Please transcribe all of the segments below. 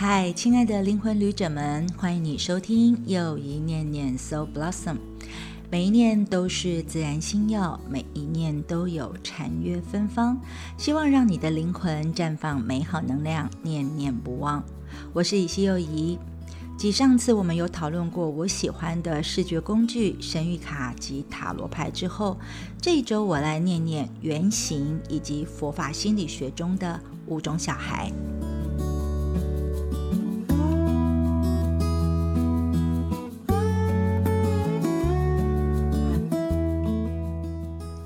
嗨，亲爱的灵魂旅者们，欢迎你收听又一念念 So Blossom。每一念都是自然心药，每一念都有禅悦芬芳。希望让你的灵魂绽放美好能量，念念不忘。我是以西又怡。继上次我们有讨论过我喜欢的视觉工具神谕卡及塔罗牌之后，这一周我来念念原型以及佛法心理学中的五种小孩。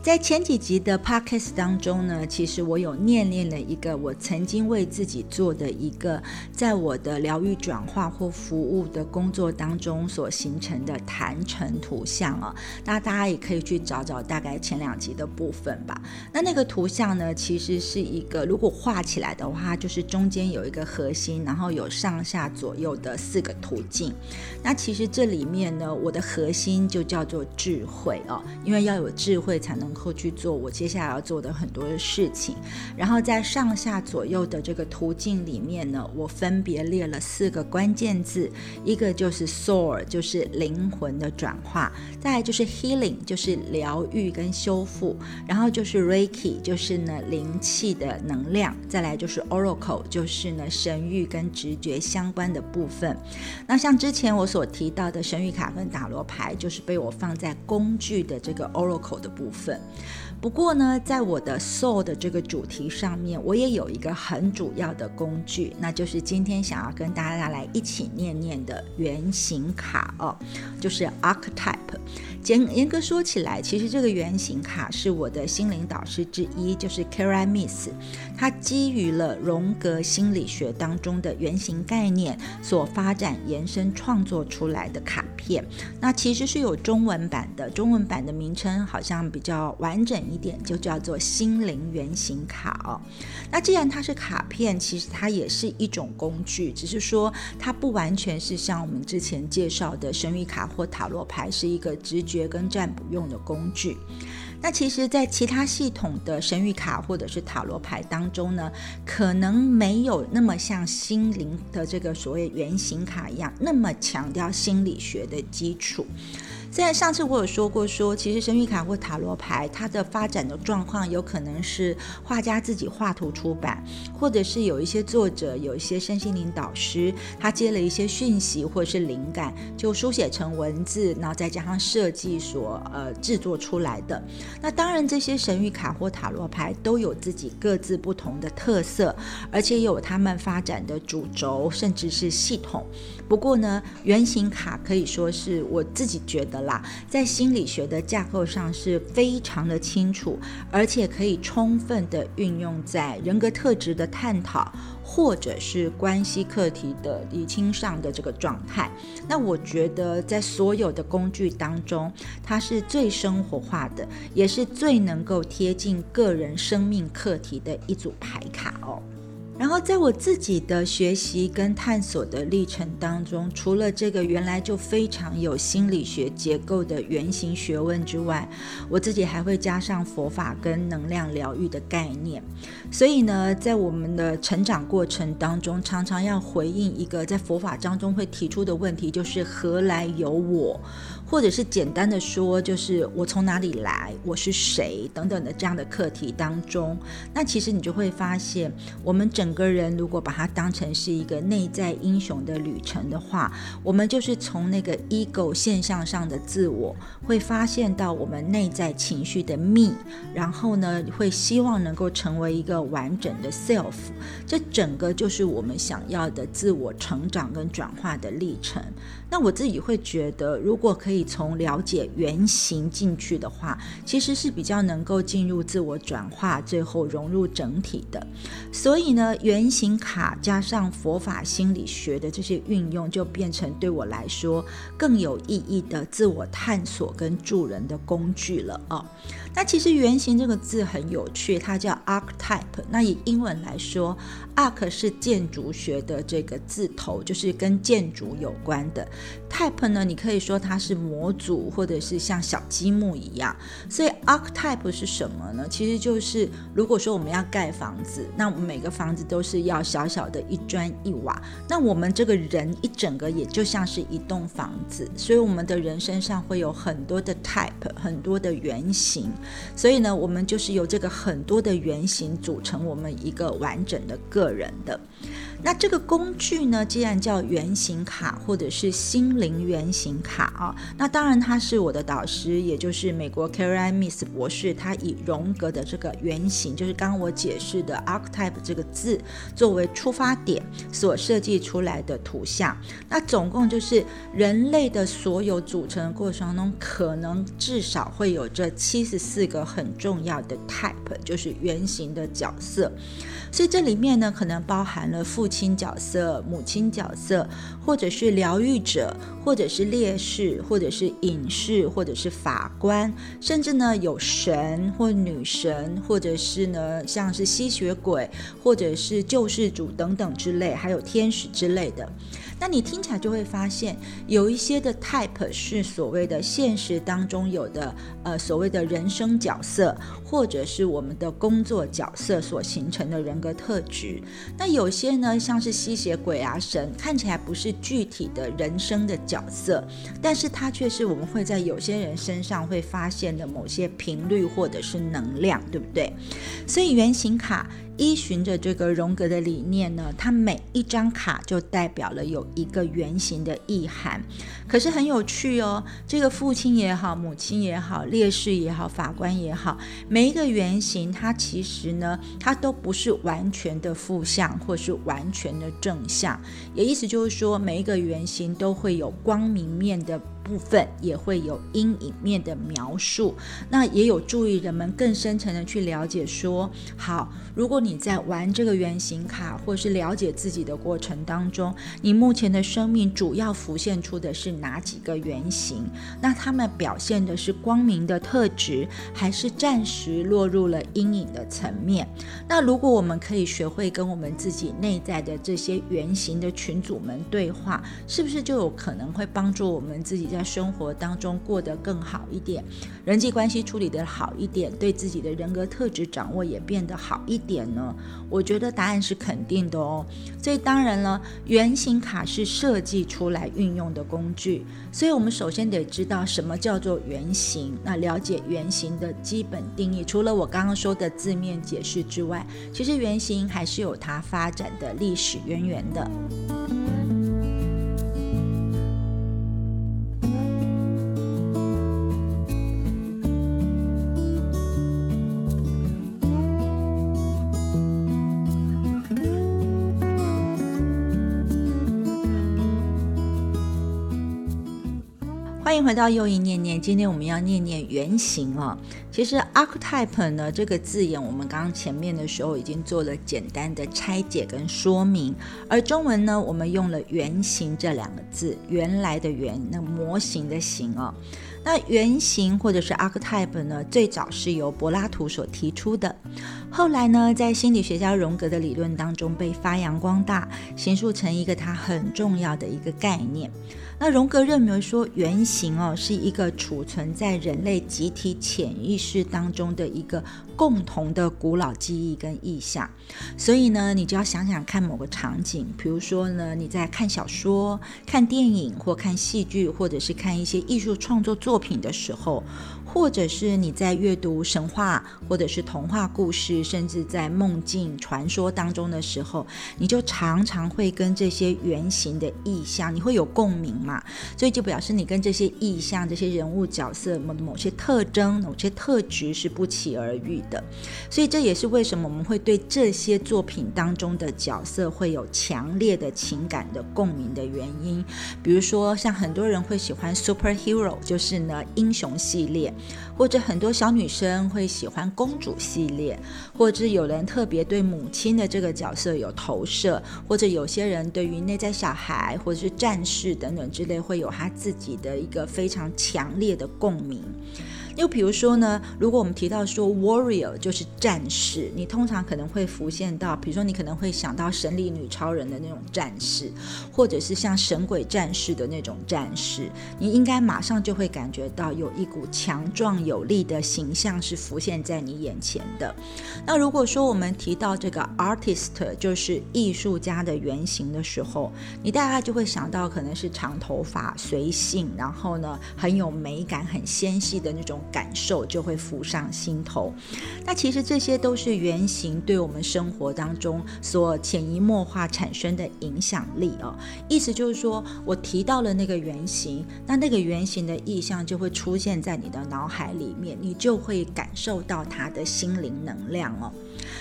在前几集的 podcast 当中呢，其实我有念念了一个我曾经为自己做的一个，在我的疗愈转化或服务的工作当中所形成的坛城图像啊。那大家也可以去找找大概前两集的部分吧。那那个图像呢，其实是一个如果画起来的话，就是中间有一个核心，然后有上下左右的四个途径。那其实这里面呢，我的核心就叫做智慧哦，因为要有智慧才能。后去做我接下来要做的很多的事情，然后在上下左右的这个途径里面呢，我分别列了四个关键字，一个就是 soul，就是灵魂的转化；再来就是 healing，就是疗愈跟修复；然后就是 reiki，就是呢灵气的能量；再来就是 oracle，就是呢神谕跟直觉相关的部分。那像之前我所提到的神谕卡跟塔罗牌，就是被我放在工具的这个 oracle 的部分。不过呢，在我的 soul 的这个主题上面，我也有一个很主要的工具，那就是今天想要跟大家来一起念念的原型卡哦，就是 archetype。严严格说起来，其实这个原型卡是我的心灵导师之一，就是 Karamis 它基于了荣格心理学当中的原型概念所发展延伸创作出来的卡片。那其实是有中文版的，中文版的名称好像比较完整一点，就叫做心灵原型卡哦。那既然它是卡片，其实它也是一种工具，只是说它不完全是像我们之前介绍的神谕卡或塔罗牌是一个直。跟占卜用的工具，那其实，在其他系统的神谕卡或者是塔罗牌当中呢，可能没有那么像心灵的这个所谓原型卡一样，那么强调心理学的基础。虽然上次我有说过，说其实神谕卡或塔罗牌，它的发展的状况有可能是画家自己画图出版，或者是有一些作者、有一些身心灵导师，他接了一些讯息或者是灵感，就书写成文字，然后再加上设计所呃制作出来的。那当然，这些神谕卡或塔罗牌都有自己各自不同的特色，而且有他们发展的主轴，甚至是系统。不过呢，原型卡可以说是我自己觉得啦，在心理学的架构上是非常的清楚，而且可以充分的运用在人格特质的探讨，或者是关系课题的理清上的这个状态。那我觉得在所有的工具当中，它是最生活化的，也是最能够贴近个人生命课题的一组牌卡哦。然后，在我自己的学习跟探索的历程当中，除了这个原来就非常有心理学结构的原型学问之外，我自己还会加上佛法跟能量疗愈的概念。所以呢，在我们的成长过程当中，常常要回应一个在佛法当中会提出的问题，就是何来有我？或者是简单的说，就是我从哪里来，我是谁等等的这样的课题当中，那其实你就会发现，我们整个人如果把它当成是一个内在英雄的旅程的话，我们就是从那个 ego 现象上的自我，会发现到我们内在情绪的 me，然后呢，会希望能够成为一个完整的 self，这整个就是我们想要的自我成长跟转化的历程。那我自己会觉得，如果可以从了解原型进去的话，其实是比较能够进入自我转化，最后融入整体的。所以呢，原型卡加上佛法心理学的这些运用，就变成对我来说更有意义的自我探索跟助人的工具了哦。那其实“原型”这个字很有趣，它叫 archetype。那以英文来说，arch 是建筑学的这个字头，就是跟建筑有关的。type 呢，你可以说它是模组，或者是像小积木一样。所以 archetype 是什么呢？其实就是如果说我们要盖房子，那我们每个房子子都是要小小的一砖一瓦，那我们这个人一整个也就像是一栋房子，所以我们的人身上会有很多的 type，很多的原型，所以呢，我们就是由这个很多的原型组成我们一个完整的个人的。那这个工具呢，既然叫原型卡或者是心灵原型卡啊，那当然它是我的导师，也就是美国 Karen Miss 博士，他以荣格的这个原型，就是刚我解释的 archetype 这个字作为出发点所设计出来的图像。那总共就是人类的所有组成的过程当中，可能至少会有这七十四个很重要的 type，就是原型的角色。所以这里面呢，可能包含了父亲角色、母亲角色，或者是疗愈者，或者是烈士，或者是隐士，或者是法官，甚至呢有神或女神，或者是呢像是吸血鬼，或者是救世主等等之类，还有天使之类的。那你听起来就会发现，有一些的 type 是所谓的现实当中有的，呃，所谓的人生角色，或者是我们的工作角色所形成的人格特质。那有些呢，像是吸血鬼啊、神，看起来不是具体的人生的角色，但是它却是我们会在有些人身上会发现的某些频率或者是能量，对不对？所以原型卡。依循着这个荣格的理念呢，它每一张卡就代表了有一个原型的意涵。可是很有趣哦，这个父亲也好，母亲也好，烈士也好，法官也好，每一个原型，它其实呢，它都不是完全的负向，或是完全的正向。也意思就是说，每一个原型都会有光明面的。部分也会有阴影面的描述，那也有助于人们更深层的去了解。说好，如果你在玩这个原型卡，或是了解自己的过程当中，你目前的生命主要浮现出的是哪几个原型？那他们表现的是光明的特质，还是暂时落入了阴影的层面？那如果我们可以学会跟我们自己内在的这些原型的群主们对话，是不是就有可能会帮助我们自己？在生活当中过得更好一点，人际关系处理得好一点，对自己的人格特质掌握也变得好一点呢？我觉得答案是肯定的哦。所以当然了，原型卡是设计出来运用的工具，所以我们首先得知道什么叫做原型。那了解原型的基本定义，除了我刚刚说的字面解释之外，其实原型还是有它发展的历史渊源的。回到又一念念，今天我们要念念原型哦。其实 archetype 呢这个字眼，我们刚刚前面的时候已经做了简单的拆解跟说明，而中文呢，我们用了原型这两个字，原来的原，那模型的形哦。那原型或者是 archetype 呢，最早是由柏拉图所提出的，后来呢，在心理学家荣格的理论当中被发扬光大，形塑成一个他很重要的一个概念。那荣格认为说，原型哦是一个储存在人类集体潜意识当中的一个共同的古老记忆跟意象，所以呢，你就要想想看某个场景，比如说呢，你在看小说、看电影或看戏剧，或者是看一些艺术创作作品的时候。或者是你在阅读神话，或者是童话故事，甚至在梦境传说当中的时候，你就常常会跟这些原型的意象，你会有共鸣嘛？所以就表示你跟这些意象、这些人物角色某某些特征、某些特质是不期而遇的。所以这也是为什么我们会对这些作品当中的角色会有强烈的情感的共鸣的原因。比如说，像很多人会喜欢 superhero，就是呢英雄系列。或者很多小女生会喜欢公主系列，或者有人特别对母亲的这个角色有投射，或者有些人对于内在小孩或者是战士等等之类会有他自己的一个非常强烈的共鸣。又比如说呢，如果我们提到说 warrior 就是战士，你通常可能会浮现到，比如说你可能会想到神力女超人的那种战士，或者是像神鬼战士的那种战士，你应该马上就会感觉到有一股强壮有力的形象是浮现在你眼前的。那如果说我们提到这个 artist 就是艺术家的原型的时候，你大概就会想到可能是长头发、随性，然后呢很有美感、很纤细的那种感受就会浮上心头。那其实这些都是原型对我们生活当中所潜移默化产生的影响力哦。意思就是说我提到了那个原型，那那个原型的意象就会出现在你的脑海里面，你就会感受到他的心灵能量哦。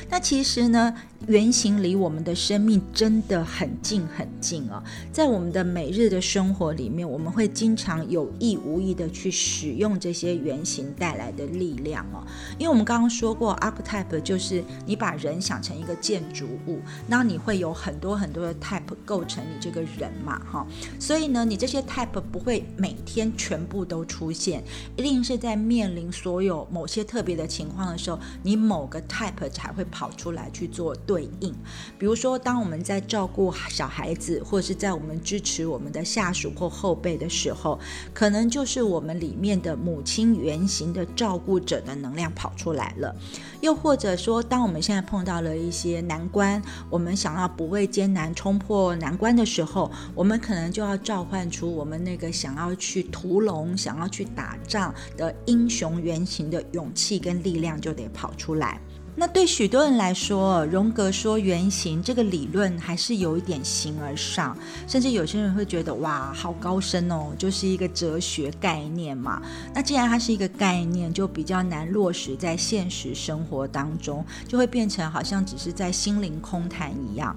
那其实呢，原型离我们的生命真的很近很近哦。在我们的每日的生活里面，我们会经常有意无意的去使用这些原型带来的力量哦。因为我们刚刚说过，archetype 就是你把人想成一个建筑物，那你会有很多很多的 type 构成你这个人嘛，哈。所以呢，你这些 type 不会每天全部都出现，一定是在面临所有某些特别的情况的时候，你某个 type 才会会跑出来去做对应。比如说，当我们在照顾小孩子，或者是在我们支持我们的下属或后辈的时候，可能就是我们里面的母亲原型的照顾者的能量跑出来了。又或者说，当我们现在碰到了一些难关，我们想要不畏艰难冲破难关的时候，我们可能就要召唤出我们那个想要去屠龙、想要去打仗的英雄原型的勇气跟力量就得跑出来。那对许多人来说，荣格说原型这个理论还是有一点形而上，甚至有些人会觉得哇，好高深哦，就是一个哲学概念嘛。那既然它是一个概念，就比较难落实在现实生活当中，就会变成好像只是在心灵空谈一样。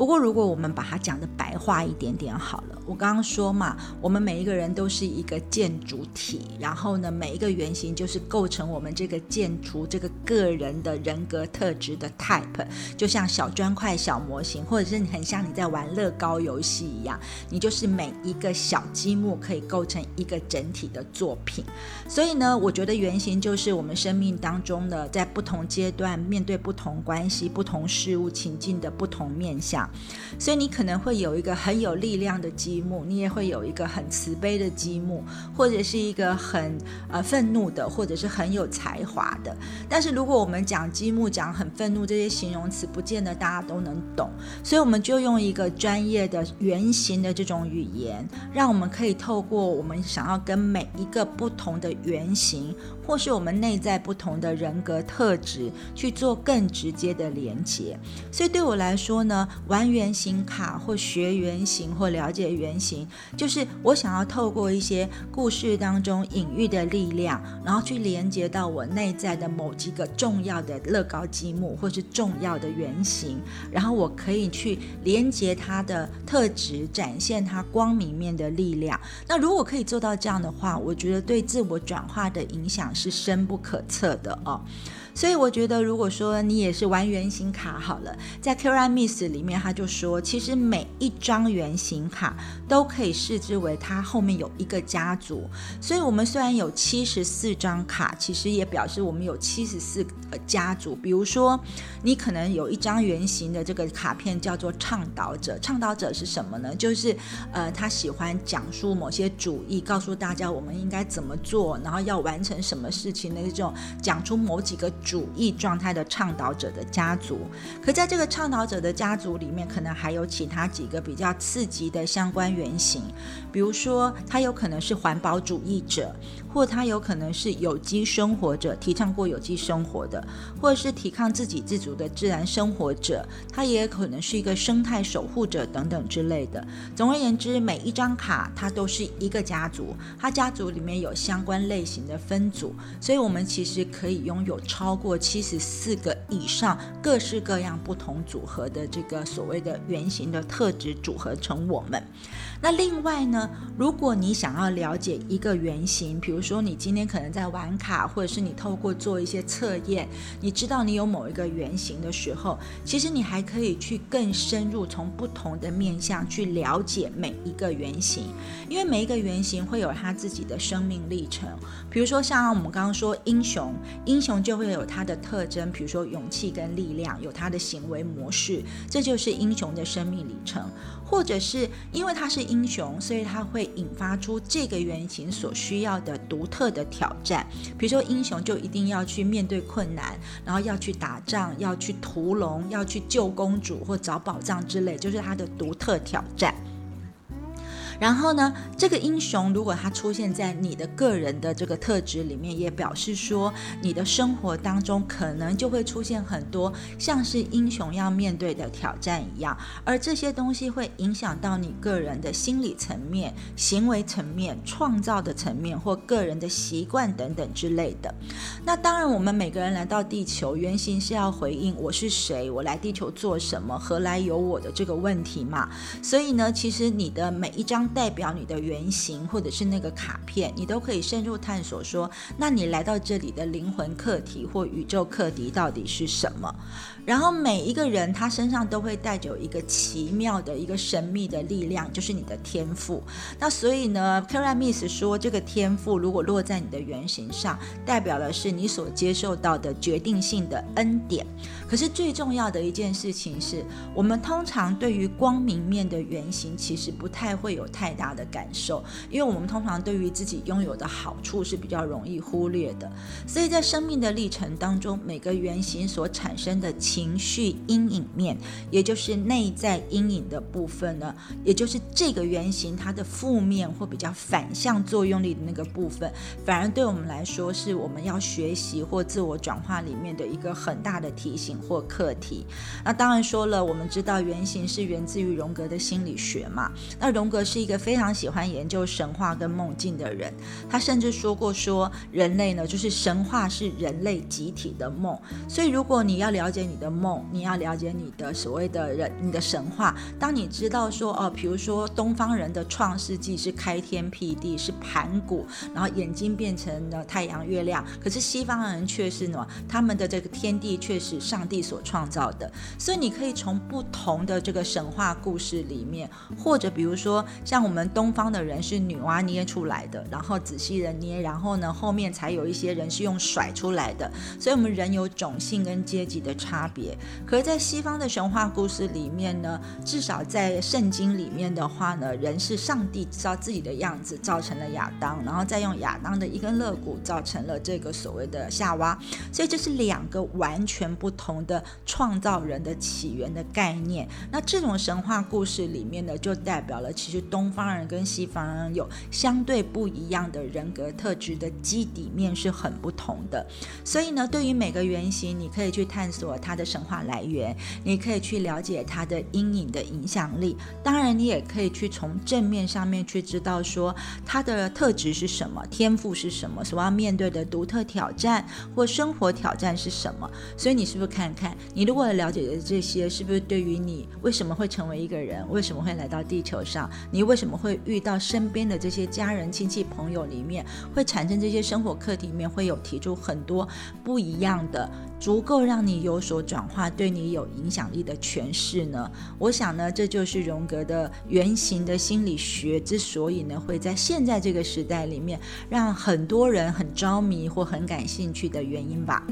不过，如果我们把它讲的白话一点点好了，我刚刚说嘛，我们每一个人都是一个建筑体，然后呢，每一个原型就是构成我们这个建筑这个个人的人格特质的 type，就像小砖块、小模型，或者是你很像你在玩乐高游戏一样，你就是每一个小积木可以构成一个整体的作品。所以呢，我觉得原型就是我们生命当中的在不同阶段面对不同关系、不同事物情境的不同面所以你可能会有一个很有力量的积木，你也会有一个很慈悲的积木，或者是一个很呃愤怒的，或者是很有才华的。但是如果我们讲积木，讲很愤怒这些形容词，不见得大家都能懂。所以我们就用一个专业的原型的这种语言，让我们可以透过我们想要跟每一个不同的原型，或是我们内在不同的人格特质去做更直接的连接。所以对我来说呢，玩原型卡或学原型或了解原型，就是我想要透过一些故事当中隐喻的力量，然后去连接到我内在的某几个重要的乐高积木或是重要的原型，然后我可以去连接它的特质，展现它光明面的力量。那如果可以做到这样的话，我觉得对自我转化的影响是深不可测的哦。所以我觉得，如果说你也是玩圆形卡好了，在 k a r a Miss 里面，他就说，其实每一张圆形卡都可以视之为它后面有一个家族。所以，我们虽然有七十四张卡，其实也表示我们有七十四个家族。比如说，你可能有一张圆形的这个卡片叫做倡导者。倡导者是什么呢？就是呃，他喜欢讲述某些主义，告诉大家我们应该怎么做，然后要完成什么事情的这种讲出某几个。主义状态的倡导者的家族，可在这个倡导者的家族里面，可能还有其他几个比较刺激的相关原型，比如说他有可能是环保主义者。或他有可能是有机生活者，提倡过有机生活的，或者是提倡自给自足的自然生活者，他也可能是一个生态守护者等等之类的。总而言之，每一张卡它都是一个家族，它家族里面有相关类型的分组，所以我们其实可以拥有超过七十四个以上各式各样不同组合的这个所谓的原型的特质组合成我们。那另外呢，如果你想要了解一个原型，比如说你今天可能在玩卡，或者是你透过做一些测验，你知道你有某一个原型的时候，其实你还可以去更深入，从不同的面向去了解每一个原型，因为每一个原型会有他自己的生命历程。比如说像我们刚刚说英雄，英雄就会有他的特征，比如说勇气跟力量，有他的行为模式，这就是英雄的生命里程。或者是因为他是英雄，所以他会引发出这个原型所需要的独特的挑战。比如说，英雄就一定要去面对困难，然后要去打仗，要去屠龙，要去救公主或找宝藏之类，就是他的独特挑战。然后呢，这个英雄如果他出现在你的个人的这个特质里面，也表示说你的生活当中可能就会出现很多像是英雄要面对的挑战一样，而这些东西会影响到你个人的心理层面、行为层面、创造的层面或个人的习惯等等之类的。那当然，我们每个人来到地球，原型是要回应我是谁，我来地球做什么，何来有我的这个问题嘛。所以呢，其实你的每一张。代表你的原型，或者是那个卡片，你都可以深入探索。说，那你来到这里的灵魂课题或宇宙课题到底是什么？然后每一个人他身上都会带着一个奇妙的一个神秘的力量，就是你的天赋。那所以呢 k a r a Miss 说，这个天赋如果落在你的原型上，代表的是你所接受到的决定性的恩典。可是最重要的一件事情是，我们通常对于光明面的原型，其实不太会有太大的感受，因为我们通常对于自己拥有的好处是比较容易忽略的。所以在生命的历程当中，每个原型所产生的情绪阴影面，也就是内在阴影的部分呢，也就是这个原型它的负面或比较反向作用力的那个部分，反而对我们来说是我们要学习或自我转化里面的一个很大的提醒。或课题，那当然说了，我们知道原型是源自于荣格的心理学嘛。那荣格是一个非常喜欢研究神话跟梦境的人，他甚至说过说人类呢，就是神话是人类集体的梦。所以如果你要了解你的梦，你要了解你的所谓的人，你的神话，当你知道说哦，比如说东方人的创世纪是开天辟地，是盘古，然后眼睛变成了太阳月亮，可是西方人却是呢，他们的这个天地却是上。帝所创造的，所以你可以从不同的这个神话故事里面，或者比如说像我们东方的人是女娲捏出来的，然后仔细的捏，然后呢后面才有一些人是用甩出来的，所以我们人有种姓跟阶级的差别。可是，在西方的神话故事里面呢，至少在圣经里面的话呢，人是上帝照自己的样子造成了亚当，然后再用亚当的一根肋骨造成了这个所谓的夏娃，所以这是两个完全不同。的创造人的起源的概念，那这种神话故事里面呢，就代表了其实东东方人跟西方人有相对不一样的人格特质的基底面是很不同的。所以呢，对于每个原型，你可以去探索它的神话来源，你可以去了解它的阴影的影响力。当然，你也可以去从正面上面去知道说它的特质是什么，天赋是什么，所要面对的独特挑战或生活挑战是什么。所以你是不是看？看你如果了解的这些，是不是对于你为什么会成为一个人，为什么会来到地球上，你为什么会遇到身边的这些家人、亲戚、朋友里面，会产生这些生活课题里面会有提出很多不一样的，足够让你有所转化、对你有影响力的诠释呢？我想呢，这就是荣格的原型的心理学之所以呢会在现在这个时代里面让很多人很着迷或很感兴趣的原因吧。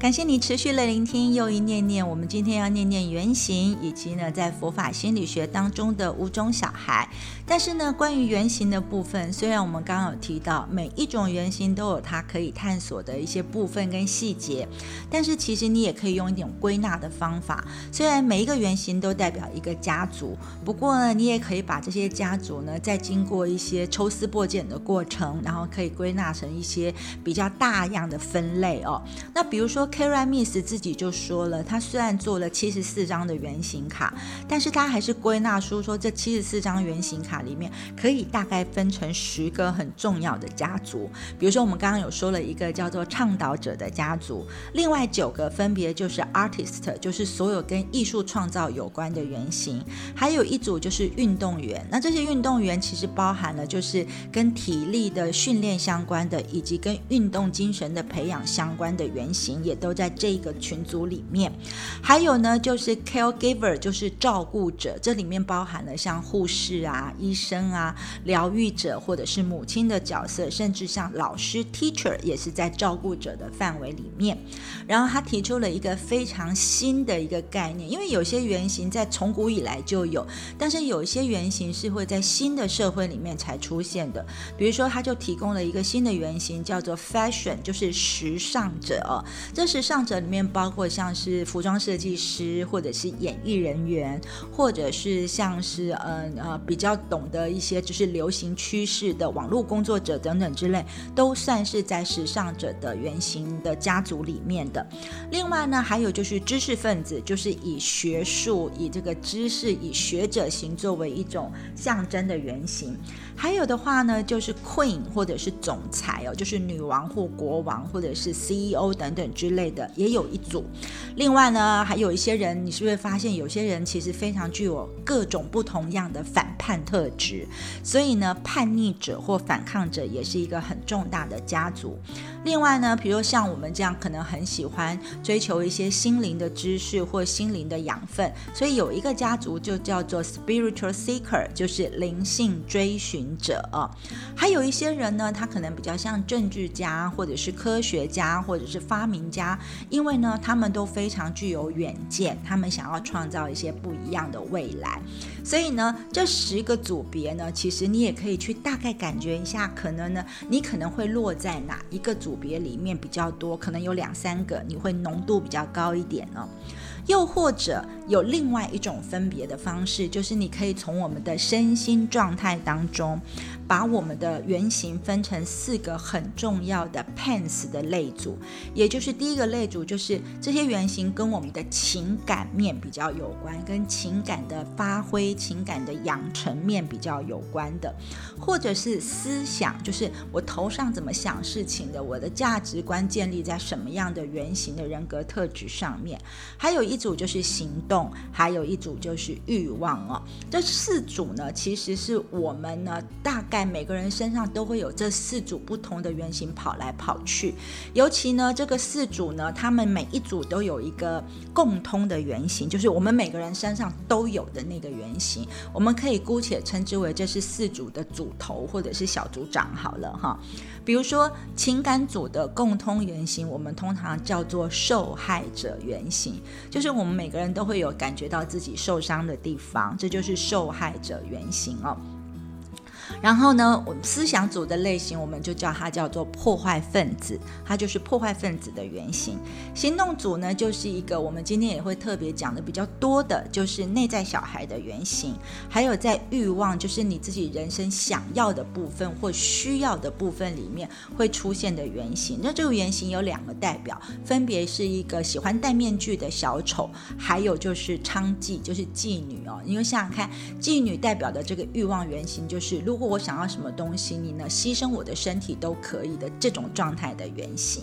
感谢你持续的聆听，又一念念。我们今天要念念原型，以及呢，在佛法心理学当中的五种小孩。但是呢，关于原型的部分，虽然我们刚刚有提到每一种原型都有它可以探索的一些部分跟细节，但是其实你也可以用一点归纳的方法。虽然每一个原型都代表一个家族，不过呢，你也可以把这些家族呢，再经过一些抽丝剥茧的过程，然后可以归纳成一些比较大样的分类哦。那比如说。Kara Miss 自己就说了，他虽然做了七十四张的原型卡，但是他还是归纳出说，这七十四张原型卡里面可以大概分成十个很重要的家族。比如说，我们刚刚有说了一个叫做倡导者的家族，另外九个分别就是 Artist，就是所有跟艺术创造有关的原型，还有一组就是运动员。那这些运动员其实包含了就是跟体力的训练相关的，以及跟运动精神的培养相关的原型，也都在这个群组里面。还有呢，就是 Caregiver，就是照顾者，这里面包含了像护士啊、医生啊、疗愈者或者是母亲的角色，甚至像老师 Teacher 也是在照顾者的范围里面。然后他提出了一个非常新的一个概念，因为有些原型在从古以来就有，但是有一些原型是会在新的社会里面才出现的。比如说，他就提供了一个新的原型，叫做 Fashion，就是时尚者哦。这时尚者里面包括像是服装设计师，或者是演艺人员，或者是像是呃呃比较懂得一些就是流行趋势的网络工作者等等之类，都算是在时尚者的原型的家族里面的。另外呢，还有就是知识分子，就是以学术、以这个知识、以学者型作为一种象征的原型。还有的话呢，就是 queen 或者是总裁哦，就是女王或国王或者是 CEO 等等之类的，也有一组。另外呢，还有一些人，你是不是发现有些人其实非常具有各种不同样的反叛特质？所以呢，叛逆者或反抗者也是一个很重大的家族。另外呢，比如像我们这样，可能很喜欢追求一些心灵的知识或心灵的养分，所以有一个家族就叫做 spiritual seeker，就是灵性追寻。者啊，还有一些人呢，他可能比较像政治家，或者是科学家，或者是发明家，因为呢，他们都非常具有远见，他们想要创造一些不一样的未来。所以呢，这十个组别呢，其实你也可以去大概感觉一下，可能呢，你可能会落在哪一个组别里面比较多，可能有两三个，你会浓度比较高一点呢。又或者有另外一种分别的方式，就是你可以从我们的身心状态当中。把我们的原型分成四个很重要的 pens 的类组，也就是第一个类组就是这些原型跟我们的情感面比较有关，跟情感的发挥、情感的养成面比较有关的，或者是思想，就是我头上怎么想事情的，我的价值观建立在什么样的原型的人格特质上面。还有一组就是行动，还有一组就是欲望哦。这四组呢，其实是我们呢大概。每个人身上都会有这四组不同的原型跑来跑去，尤其呢，这个四组呢，他们每一组都有一个共通的原型，就是我们每个人身上都有的那个原型，我们可以姑且称之为这是四组的组头或者是小组长好了哈。比如说情感组的共通原型，我们通常叫做受害者原型，就是我们每个人都会有感觉到自己受伤的地方，这就是受害者原型哦。然后呢，我们思想组的类型，我们就叫它叫做破坏分子，它就是破坏分子的原型。行动组呢，就是一个我们今天也会特别讲的比较多的，就是内在小孩的原型。还有在欲望，就是你自己人生想要的部分或需要的部分里面会出现的原型。那这个原型有两个代表，分别是一个喜欢戴面具的小丑，还有就是娼妓，就是妓女哦。因为想想看，妓女代表的这个欲望原型，就是如如果我想要什么东西，你呢？牺牲我的身体都可以的这种状态的原型。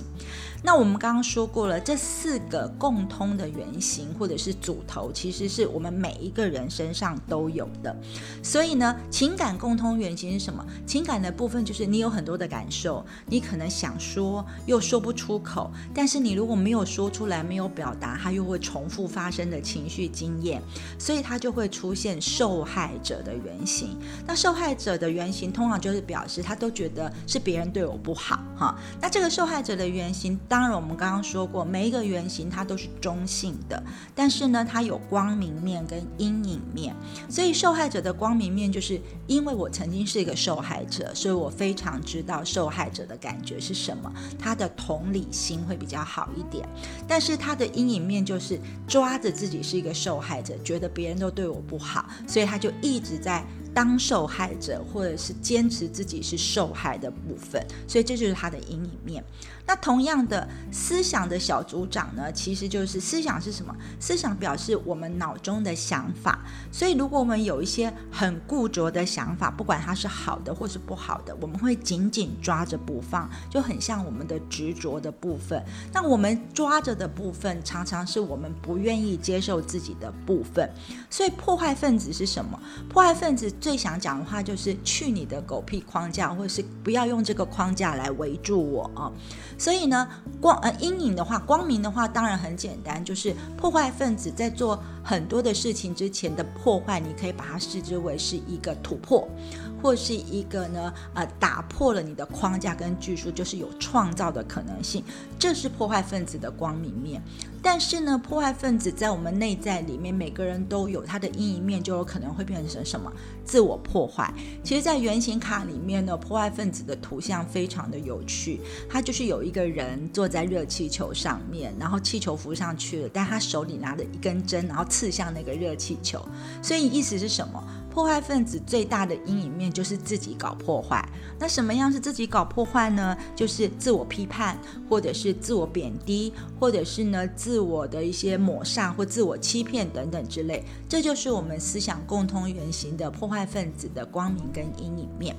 那我们刚刚说过了，这四个共通的原型或者是组头，其实是我们每一个人身上都有的。所以呢，情感共通原型是什么？情感的部分就是你有很多的感受，你可能想说又说不出口，但是你如果没有说出来，没有表达，它又会重复发生的情绪经验，所以它就会出现受害者的原型。那受害者的原型通常就是表示他都觉得是别人对我不好哈。那这个受害者的原型。当当然，我们刚刚说过，每一个原型它都是中性的，但是呢，它有光明面跟阴影面。所以，受害者的光明面就是因为我曾经是一个受害者，所以我非常知道受害者的感觉是什么，他的同理心会比较好一点。但是，他的阴影面就是抓着自己是一个受害者，觉得别人都对我不好，所以他就一直在。当受害者，或者是坚持自己是受害的部分，所以这就是他的阴影面。那同样的思想的小组长呢，其实就是思想是什么？思想表示我们脑中的想法。所以如果我们有一些很固着的想法，不管它是好的或是不好的，我们会紧紧抓着不放，就很像我们的执着的部分。那我们抓着的部分，常常是我们不愿意接受自己的部分。所以破坏分子是什么？破坏分子最想讲的话就是去你的狗屁框架，或者是不要用这个框架来围住我啊。所以呢，光呃阴影的话，光明的话当然很简单，就是破坏分子在做很多的事情之前的破坏，你可以把它视之为是一个突破，或是一个呢呃打破了你的框架跟拘束，就是有创造的可能性，这是破坏分子的光明面。但是呢，破坏分子在我们内在里面，每个人都有他的阴影面，就有可能会变成什么？自我破坏。其实，在原型卡里面呢，破坏分子的图像非常的有趣，它就是有一个人坐在热气球上面，然后气球浮上去了，但他手里拿着一根针，然后刺向那个热气球。所以意思是什么？破坏分子最大的阴影面就是自己搞破坏。那什么样是自己搞破坏呢？就是自我批判，或者是自我贬低，或者是呢自我的一些抹杀或自我欺骗等等之类。这就是我们思想共通原型的破坏分子的光明跟阴影面。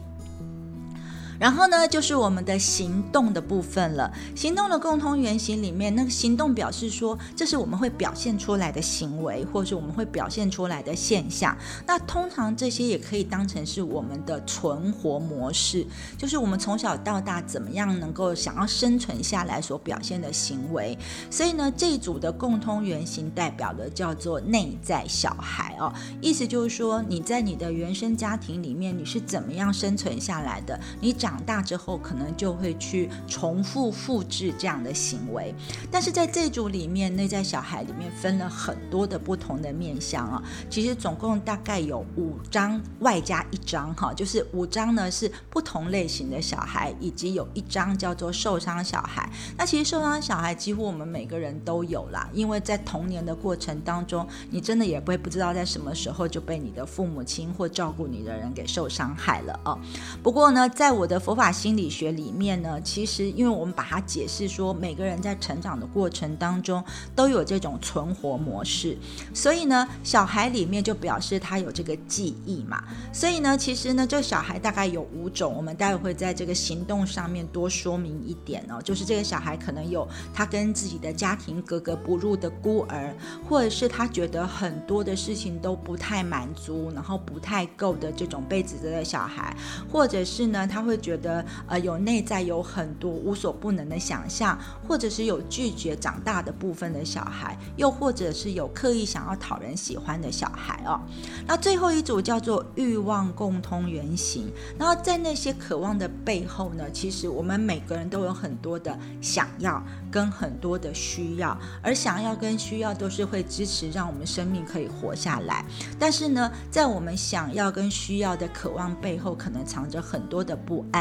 然后呢，就是我们的行动的部分了。行动的共通原型里面，那个行动表示说，这是我们会表现出来的行为，或者是我们会表现出来的现象。那通常这些也可以当成是我们的存活模式，就是我们从小到大怎么样能够想要生存下来所表现的行为。所以呢，这一组的共通原型代表的叫做内在小孩哦，意思就是说你在你的原生家庭里面你是怎么样生存下来的，你长。长大之后，可能就会去重复复制这样的行为。但是在这组里面，内在小孩里面分了很多的不同的面相啊。其实总共大概有五张，外加一张哈，就是五张呢是不同类型的小孩，以及有一张叫做受伤小孩。那其实受伤小孩几乎我们每个人都有啦，因为在童年的过程当中，你真的也不会不知道在什么时候就被你的父母亲或照顾你的人给受伤害了啊。不过呢，在我的佛法心理学里面呢，其实因为我们把它解释说，每个人在成长的过程当中都有这种存活模式，所以呢，小孩里面就表示他有这个记忆嘛。所以呢，其实呢，这个小孩大概有五种，我们待会会在这个行动上面多说明一点哦。就是这个小孩可能有他跟自己的家庭格格不入的孤儿，或者是他觉得很多的事情都不太满足，然后不太够的这种被指责的小孩，或者是呢，他会。觉得呃有内在有很多无所不能的想象，或者是有拒绝长大的部分的小孩，又或者是有刻意想要讨人喜欢的小孩哦。那最后一组叫做欲望共通原型。然后在那些渴望的背后呢，其实我们每个人都有很多的想要跟很多的需要，而想要跟需要都是会支持让我们生命可以活下来。但是呢，在我们想要跟需要的渴望背后，可能藏着很多的不安。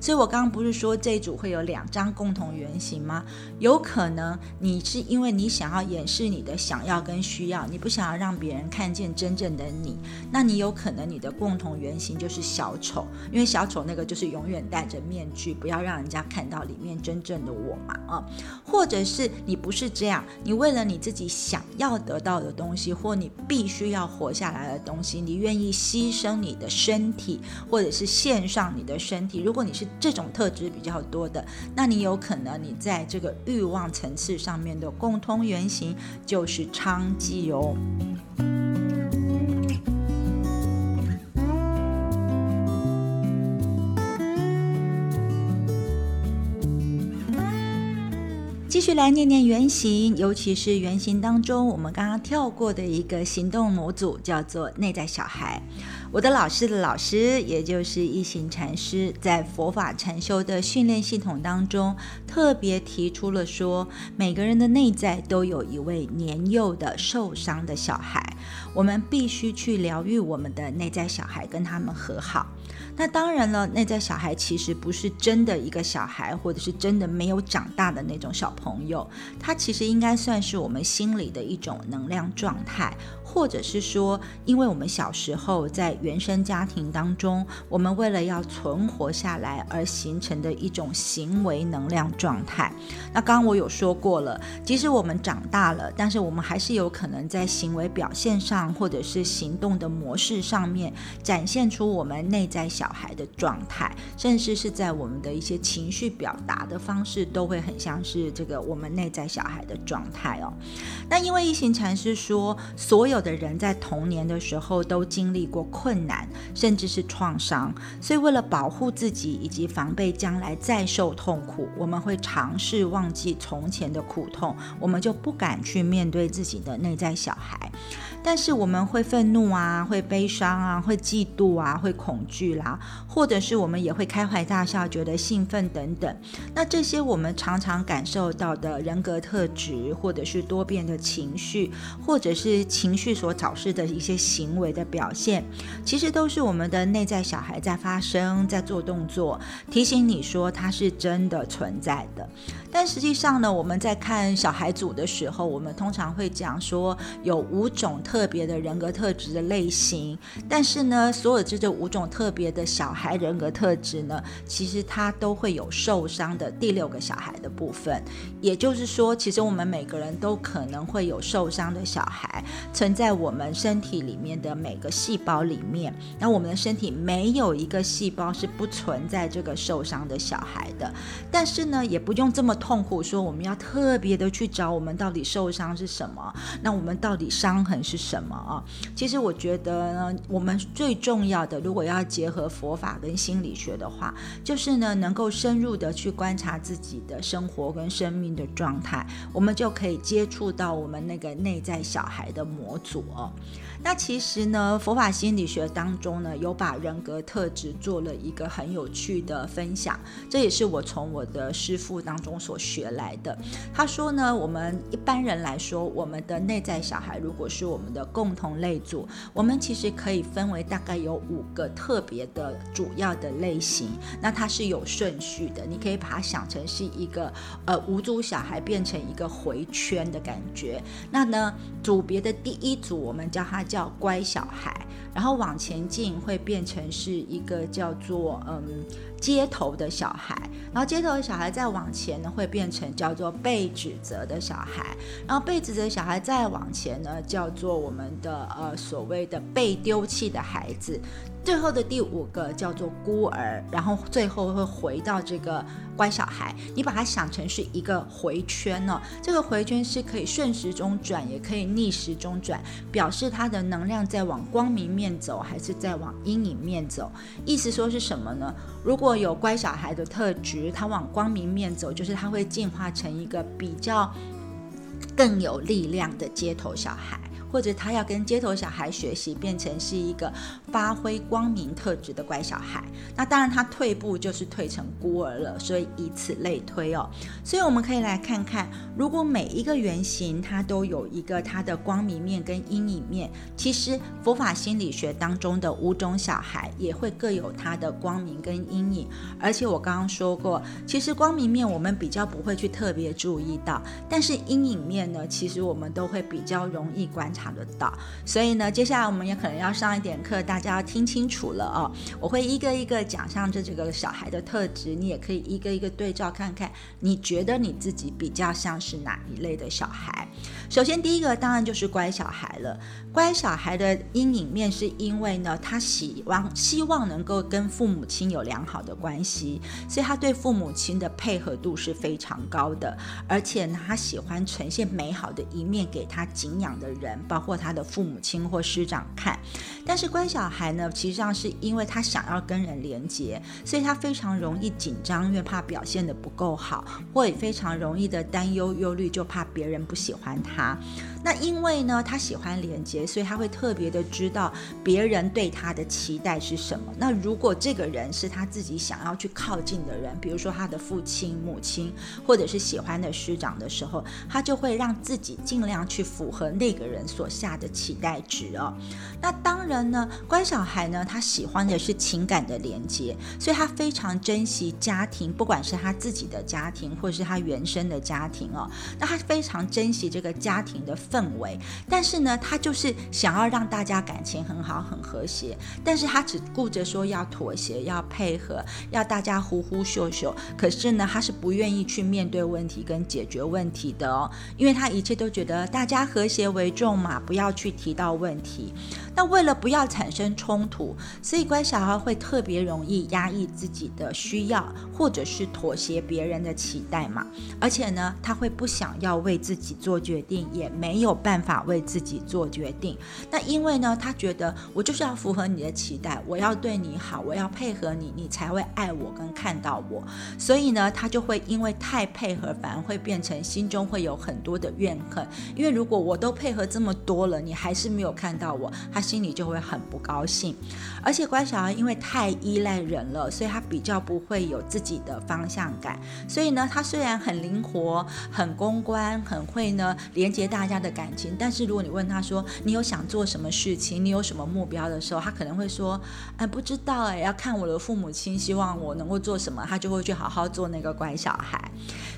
所以，我刚刚不是说这一组会有两张共同原型吗？有可能你是因为你想要掩饰你的想要跟需要，你不想要让别人看见真正的你，那你有可能你的共同原型就是小丑，因为小丑那个就是永远戴着面具，不要让人家看到里面真正的我嘛啊。或者是你不是这样，你为了你自己想要得到的东西，或你必须要活下来的东西，你愿意牺牲你的身体，或者是献上你的身如果你是这种特质比较多的，那你有可能你在这个欲望层次上面的共通原型就是娼妓哦。继续来念念原型，尤其是原型当中我们刚刚跳过的一个行动模组，叫做内在小孩。我的老师的老师，也就是一行禅师，在佛法禅修的训练系统当中，特别提出了说，每个人的内在都有一位年幼的受伤的小孩，我们必须去疗愈我们的内在小孩，跟他们和好。那当然了，内在小孩其实不是真的一个小孩，或者是真的没有长大的那种小朋友，他其实应该算是我们心里的一种能量状态。或者是说，因为我们小时候在原生家庭当中，我们为了要存活下来而形成的一种行为能量状态。那刚刚我有说过了，即使我们长大了，但是我们还是有可能在行为表现上，或者是行动的模式上面，展现出我们内在小孩的状态，甚至是在我们的一些情绪表达的方式，都会很像是这个我们内在小孩的状态哦。那因为一行禅师说，所有的人在童年的时候都经历过困难，甚至是创伤，所以为了保护自己以及防备将来再受痛苦，我们会尝试忘记从前的苦痛，我们就不敢去面对自己的内在小孩。但是我们会愤怒啊，会悲伤啊，会嫉妒啊，会恐惧啦，或者是我们也会开怀大笑，觉得兴奋等等。那这些我们常常感受到的人格特质，或者是多变的情绪，或者是情绪所导致的一些行为的表现，其实都是我们的内在小孩在发声，在做动作，提醒你说它是真的存在的。但实际上呢，我们在看小孩组的时候，我们通常会讲说有五种特。别的人格特质的类型，但是呢，所有这这五种特别的小孩人格特质呢，其实它都会有受伤的第六个小孩的部分。也就是说，其实我们每个人都可能会有受伤的小孩存在我们身体里面的每个细胞里面。那我们的身体没有一个细胞是不存在这个受伤的小孩的。但是呢，也不用这么痛苦，说我们要特别的去找我们到底受伤是什么，那我们到底伤痕是。什么啊？其实我觉得呢，我们最重要的，如果要结合佛法跟心理学的话，就是呢，能够深入的去观察自己的生活跟生命的状态，我们就可以接触到我们那个内在小孩的模组哦。那其实呢，佛法心理学当中呢，有把人格特质做了一个很有趣的分享，这也是我从我的师父当中所学来的。他说呢，我们一般人来说，我们的内在小孩如果是我们的共同类组，我们其实可以分为大概有五个特别的主要的类型。那它是有顺序的，你可以把它想成是一个呃五组小孩变成一个回圈的感觉。那呢，组别的第一组我们叫它。叫叫乖小孩，然后往前进会变成是一个叫做嗯街头的小孩，然后街头的小孩再往前呢会变成叫做被指责的小孩，然后被指责的小孩再往前呢叫做我们的呃所谓的被丢弃的孩子。最后的第五个叫做孤儿，然后最后会回到这个乖小孩。你把它想成是一个回圈呢，这个回圈是可以顺时钟转，也可以逆时钟转，表示它的能量在往光明面走，还是在往阴影面走。意思说是什么呢？如果有乖小孩的特质，它往光明面走，就是它会进化成一个比较更有力量的街头小孩。或者他要跟街头小孩学习，变成是一个发挥光明特质的乖小孩。那当然，他退步就是退成孤儿了。所以以此类推哦。所以我们可以来看看，如果每一个原型它都有一个它的光明面跟阴影面，其实佛法心理学当中的五种小孩也会各有它的光明跟阴影。而且我刚刚说过，其实光明面我们比较不会去特别注意到，但是阴影面呢，其实我们都会比较容易观察。查得到，所以呢，接下来我们也可能要上一点课，大家要听清楚了哦。我会一个一个讲上这几个小孩的特质，你也可以一个一个对照看看，你觉得你自己比较像是哪一类的小孩？首先第一个当然就是乖小孩了。乖小孩的阴影面是因为呢，他希望希望能够跟父母亲有良好的关系，所以他对父母亲的配合度是非常高的，而且呢，他喜欢呈现美好的一面给他敬仰的人。包括他的父母亲或师长看，但是乖小孩呢，其实上是因为他想要跟人连接，所以他非常容易紧张，因为怕表现的不够好，或也非常容易的担忧忧虑，就怕别人不喜欢他。那因为呢，他喜欢连接，所以他会特别的知道别人对他的期待是什么。那如果这个人是他自己想要去靠近的人，比如说他的父亲、母亲，或者是喜欢的师长的时候，他就会让自己尽量去符合那个人。所下的期待值哦。那当然呢，乖小孩呢，他喜欢的是情感的连接，所以他非常珍惜家庭，不管是他自己的家庭，或是他原生的家庭哦。那他非常珍惜这个家庭的氛围，但是呢，他就是想要让大家感情很好、很和谐，但是他只顾着说要妥协、要配合、要大家呼呼秀秀，可是呢，他是不愿意去面对问题跟解决问题的哦，因为他一切都觉得大家和谐为重嘛，不要去提到问题。那为了不要产生冲突，所以乖小孩会特别容易压抑自己的需要，或者是妥协别人的期待嘛。而且呢，他会不想要为自己做决定，也没有办法为自己做决定。那因为呢，他觉得我就是要符合你的期待，我要对你好，我要配合你，你才会爱我跟看到我。所以呢，他就会因为太配合，反而会变成心中会有很多的怨恨。因为如果我都配合这么多了，你还是没有看到我，他。心里就会很不高兴，而且乖小孩因为太依赖人了，所以他比较不会有自己的方向感。所以呢，他虽然很灵活、很公关、很会呢连接大家的感情，但是如果你问他说你有想做什么事情，你有什么目标的时候，他可能会说哎不知道哎，要看我的父母亲希望我能够做什么，他就会去好好做那个乖小孩。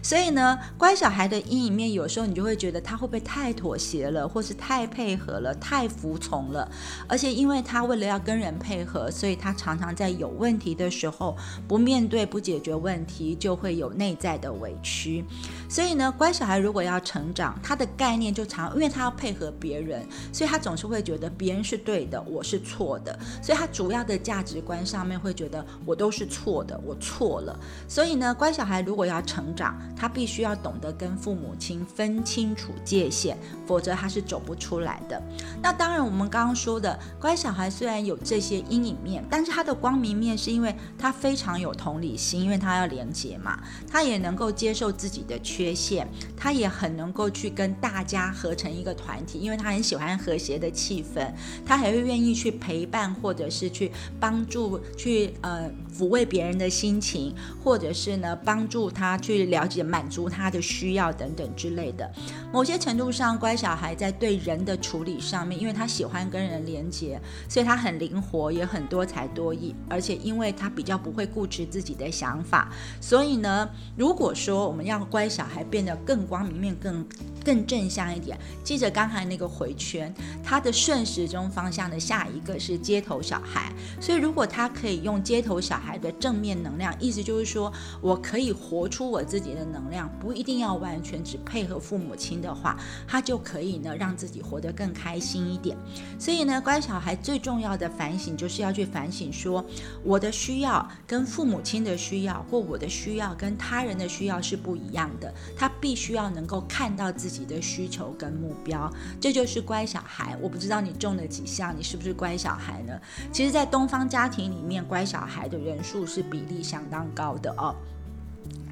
所以呢，乖小孩的阴影面有时候你就会觉得他会不会太妥协了，或是太配合了、太服从了。而且，因为他为了要跟人配合，所以他常常在有问题的时候不面对、不解决问题，就会有内在的委屈。所以呢，乖小孩如果要成长，他的概念就常，因为他要配合别人，所以他总是会觉得别人是对的，我是错的。所以他主要的价值观上面会觉得我都是错的，我错了。所以呢，乖小孩如果要成长，他必须要懂得跟父母亲分清楚界限，否则他是走不出来的。那当然，我们刚刚说。的乖小孩虽然有这些阴影面，但是他的光明面是因为他非常有同理心，因为他要连接嘛，他也能够接受自己的缺陷，他也很能够去跟大家合成一个团体，因为他很喜欢和谐的气氛，他还会愿意去陪伴或者是去帮助去呃抚慰别人的心情，或者是呢帮助他去了解满足他的需要等等之类的。某些程度上，乖小孩在对人的处理上面，因为他喜欢跟人。连接，所以他很灵活，也很多才多艺，而且因为他比较不会固执自己的想法，所以呢，如果说我们要乖小孩变得更光明面、更更正向一点，记着刚才那个回圈，他的顺时钟方向的下一个是街头小孩，所以如果他可以用街头小孩的正面能量，意思就是说我可以活出我自己的能量，不一定要完全只配合父母亲的话，他就可以呢让自己活得更开心一点，所以。呢乖小孩最重要的反省，就是要去反省说，我的需要跟父母亲的需要，或我的需要跟他人的需要是不一样的。他必须要能够看到自己的需求跟目标，这就是乖小孩。我不知道你中了几项，你是不是乖小孩呢？其实，在东方家庭里面，乖小孩的人数是比例相当高的哦。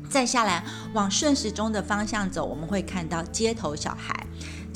再下来往顺时钟的方向走，我们会看到街头小孩。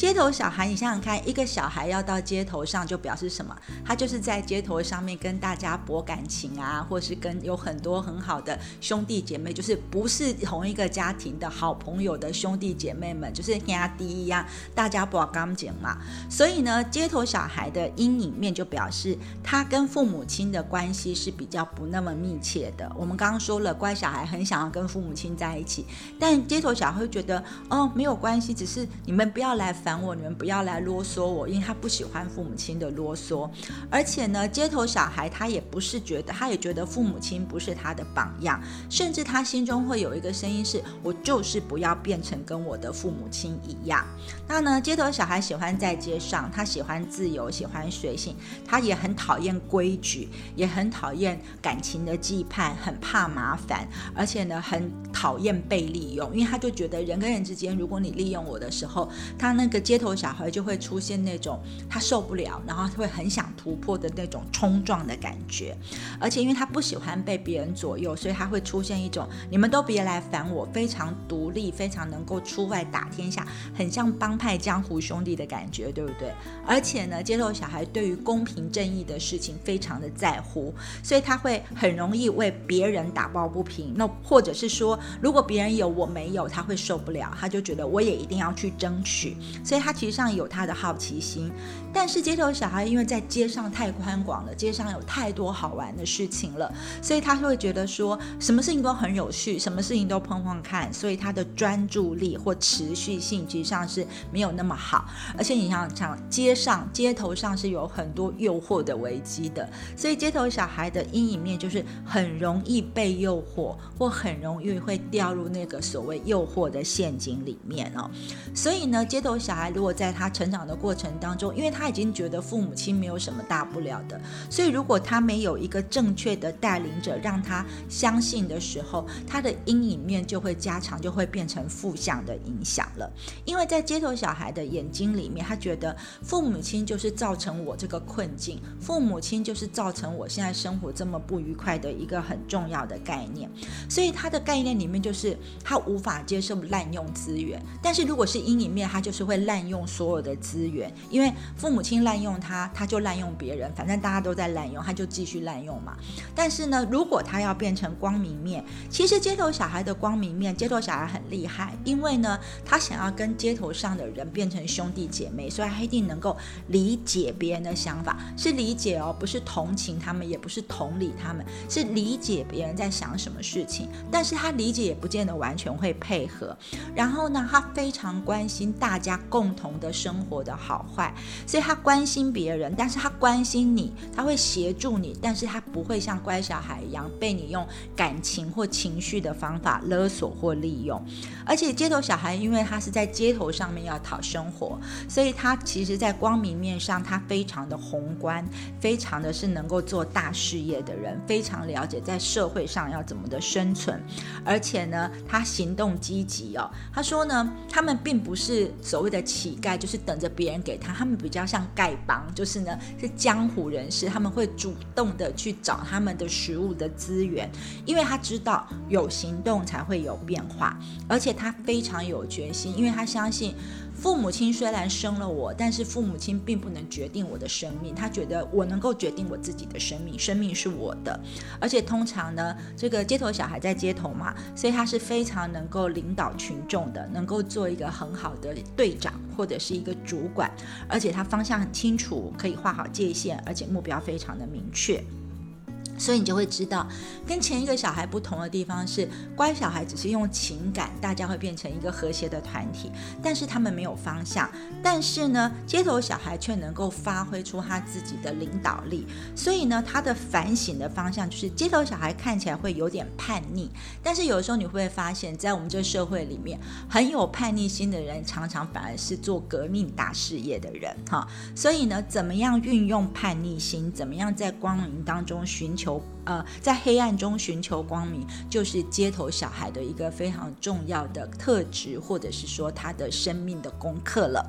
街头小孩，你想想看，一个小孩要到街头上，就表示什么？他就是在街头上面跟大家博感情啊，或是跟有很多很好的兄弟姐妹，就是不是同一个家庭的好朋友的兄弟姐妹们，就是压低一样，大家博感情嘛。所以呢，街头小孩的阴影面就表示他跟父母亲的关系是比较不那么密切的。我们刚刚说了，乖小孩很想要跟父母亲在一起，但街头小孩会觉得哦没有关系，只是你们不要来烦。我你们不要来啰嗦我，因为他不喜欢父母亲的啰嗦，而且呢，街头小孩他也不是觉得，他也觉得父母亲不是他的榜样，甚至他心中会有一个声音是：我就是不要变成跟我的父母亲一样。那呢，街头小孩喜欢在街上，他喜欢自由，喜欢随性，他也很讨厌规矩，也很讨厌感情的羁绊，很怕麻烦，而且呢，很讨厌被利用，因为他就觉得人跟人之间，如果你利用我的时候，他那个。街头小孩就会出现那种他受不了，然后会很想突破的那种冲撞的感觉，而且因为他不喜欢被别人左右，所以他会出现一种你们都别来烦我，非常独立，非常能够出外打天下，很像帮派江湖兄弟的感觉，对不对？而且呢，街头小孩对于公平正义的事情非常的在乎，所以他会很容易为别人打抱不平。那或者是说，如果别人有我没有，他会受不了，他就觉得我也一定要去争取。所以他其实上有他的好奇心。但是街头小孩因为在街上太宽广了，街上有太多好玩的事情了，所以他会觉得说什么事情都很有趣，什么事情都碰碰看，所以他的专注力或持续性其实上是没有那么好。而且你想想，街上街头上是有很多诱惑的危机的，所以街头小孩的阴影面就是很容易被诱惑，或很容易会掉入那个所谓诱惑的陷阱里面哦。所以呢，街头小孩如果在他成长的过程当中，因为他他已经觉得父母亲没有什么大不了的，所以如果他没有一个正确的带领者让他相信的时候，他的阴影面就会加强，就会变成负向的影响了。因为在街头小孩的眼睛里面，他觉得父母亲就是造成我这个困境，父母亲就是造成我现在生活这么不愉快的一个很重要的概念。所以他的概念里面就是他无法接受滥用资源，但是如果是阴影面，他就是会滥用所有的资源，因为父母亲滥用他，他就滥用别人，反正大家都在滥用，他就继续滥用嘛。但是呢，如果他要变成光明面，其实街头小孩的光明面，街头小孩很厉害，因为呢，他想要跟街头上的人变成兄弟姐妹，所以他一定能够理解别人的想法，是理解哦，不是同情他们，也不是同理他们，是理解别人在想什么事情。但是他理解也不见得完全会配合。然后呢，他非常关心大家共同的生活的好坏，所以。他关心别人，但是他关心你，他会协助你，但是他不会像乖小孩一样被你用感情或情绪的方法勒索或利用。而且街头小孩，因为他是在街头上面要讨生活，所以他其实在光明面上，他非常的宏观，非常的是能够做大事业的人，非常了解在社会上要怎么的生存。而且呢，他行动积极哦。他说呢，他们并不是所谓的乞丐，就是等着别人给他，他们比较。像丐帮，就是呢，是江湖人士，他们会主动的去找他们的食物的资源，因为他知道有行动才会有变化，而且他非常有决心，因为他相信。父母亲虽然生了我，但是父母亲并不能决定我的生命。他觉得我能够决定我自己的生命，生命是我的。而且通常呢，这个街头小孩在街头嘛，所以他是非常能够领导群众的，能够做一个很好的队长或者是一个主管。而且他方向很清楚，可以画好界限，而且目标非常的明确。所以你就会知道，跟前一个小孩不同的地方是，乖小孩只是用情感，大家会变成一个和谐的团体，但是他们没有方向。但是呢，街头小孩却能够发挥出他自己的领导力。所以呢，他的反省的方向就是，街头小孩看起来会有点叛逆，但是有时候你会发现，在我们这社会里面，很有叛逆心的人，常常反而是做革命大事业的人。哈，所以呢，怎么样运用叛逆心？怎么样在光明当中寻求？呃，在黑暗中寻求光明，就是街头小孩的一个非常重要的特质，或者是说他的生命的功课了。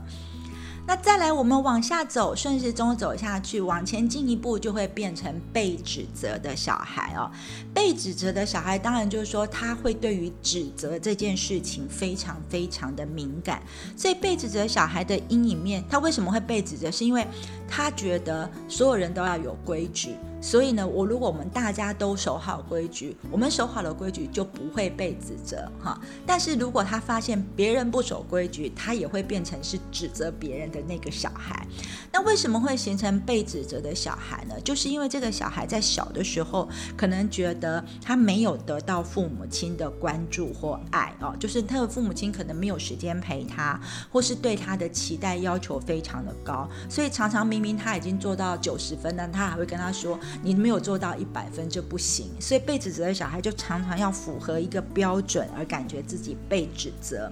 那再来，我们往下走，顺时钟走下去，往前进一步，就会变成被指责的小孩哦。被指责的小孩，当然就是说他会对于指责这件事情非常非常的敏感。所以被指责小孩的阴影面，他为什么会被指责？是因为他觉得所有人都要有规矩。所以呢，我如果我们大家都守好规矩，我们守好了规矩就不会被指责哈。但是如果他发现别人不守规矩，他也会变成是指责别人的那个小孩。那为什么会形成被指责的小孩呢？就是因为这个小孩在小的时候，可能觉得他没有得到父母亲的关注或爱哦，就是他的父母亲可能没有时间陪他，或是对他的期待要求非常的高，所以常常明明明他已经做到九十分但，他还会跟他说。你没有做到一百分就不行，所以被指责的小孩就常常要符合一个标准，而感觉自己被指责。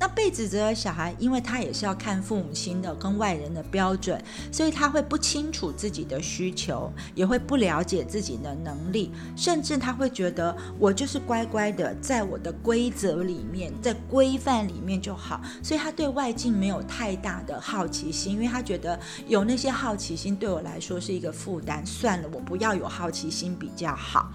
那被指责的小孩，因为他也是要看父母亲的跟外人的标准，所以他会不清楚自己的需求，也会不了解自己的能力，甚至他会觉得我就是乖乖的在我的规则里面，在规范里面就好，所以他对外境没有太大的好奇心，因为他觉得有那些好奇心对我来说是一个负担，算了。我不要有好奇心比较好。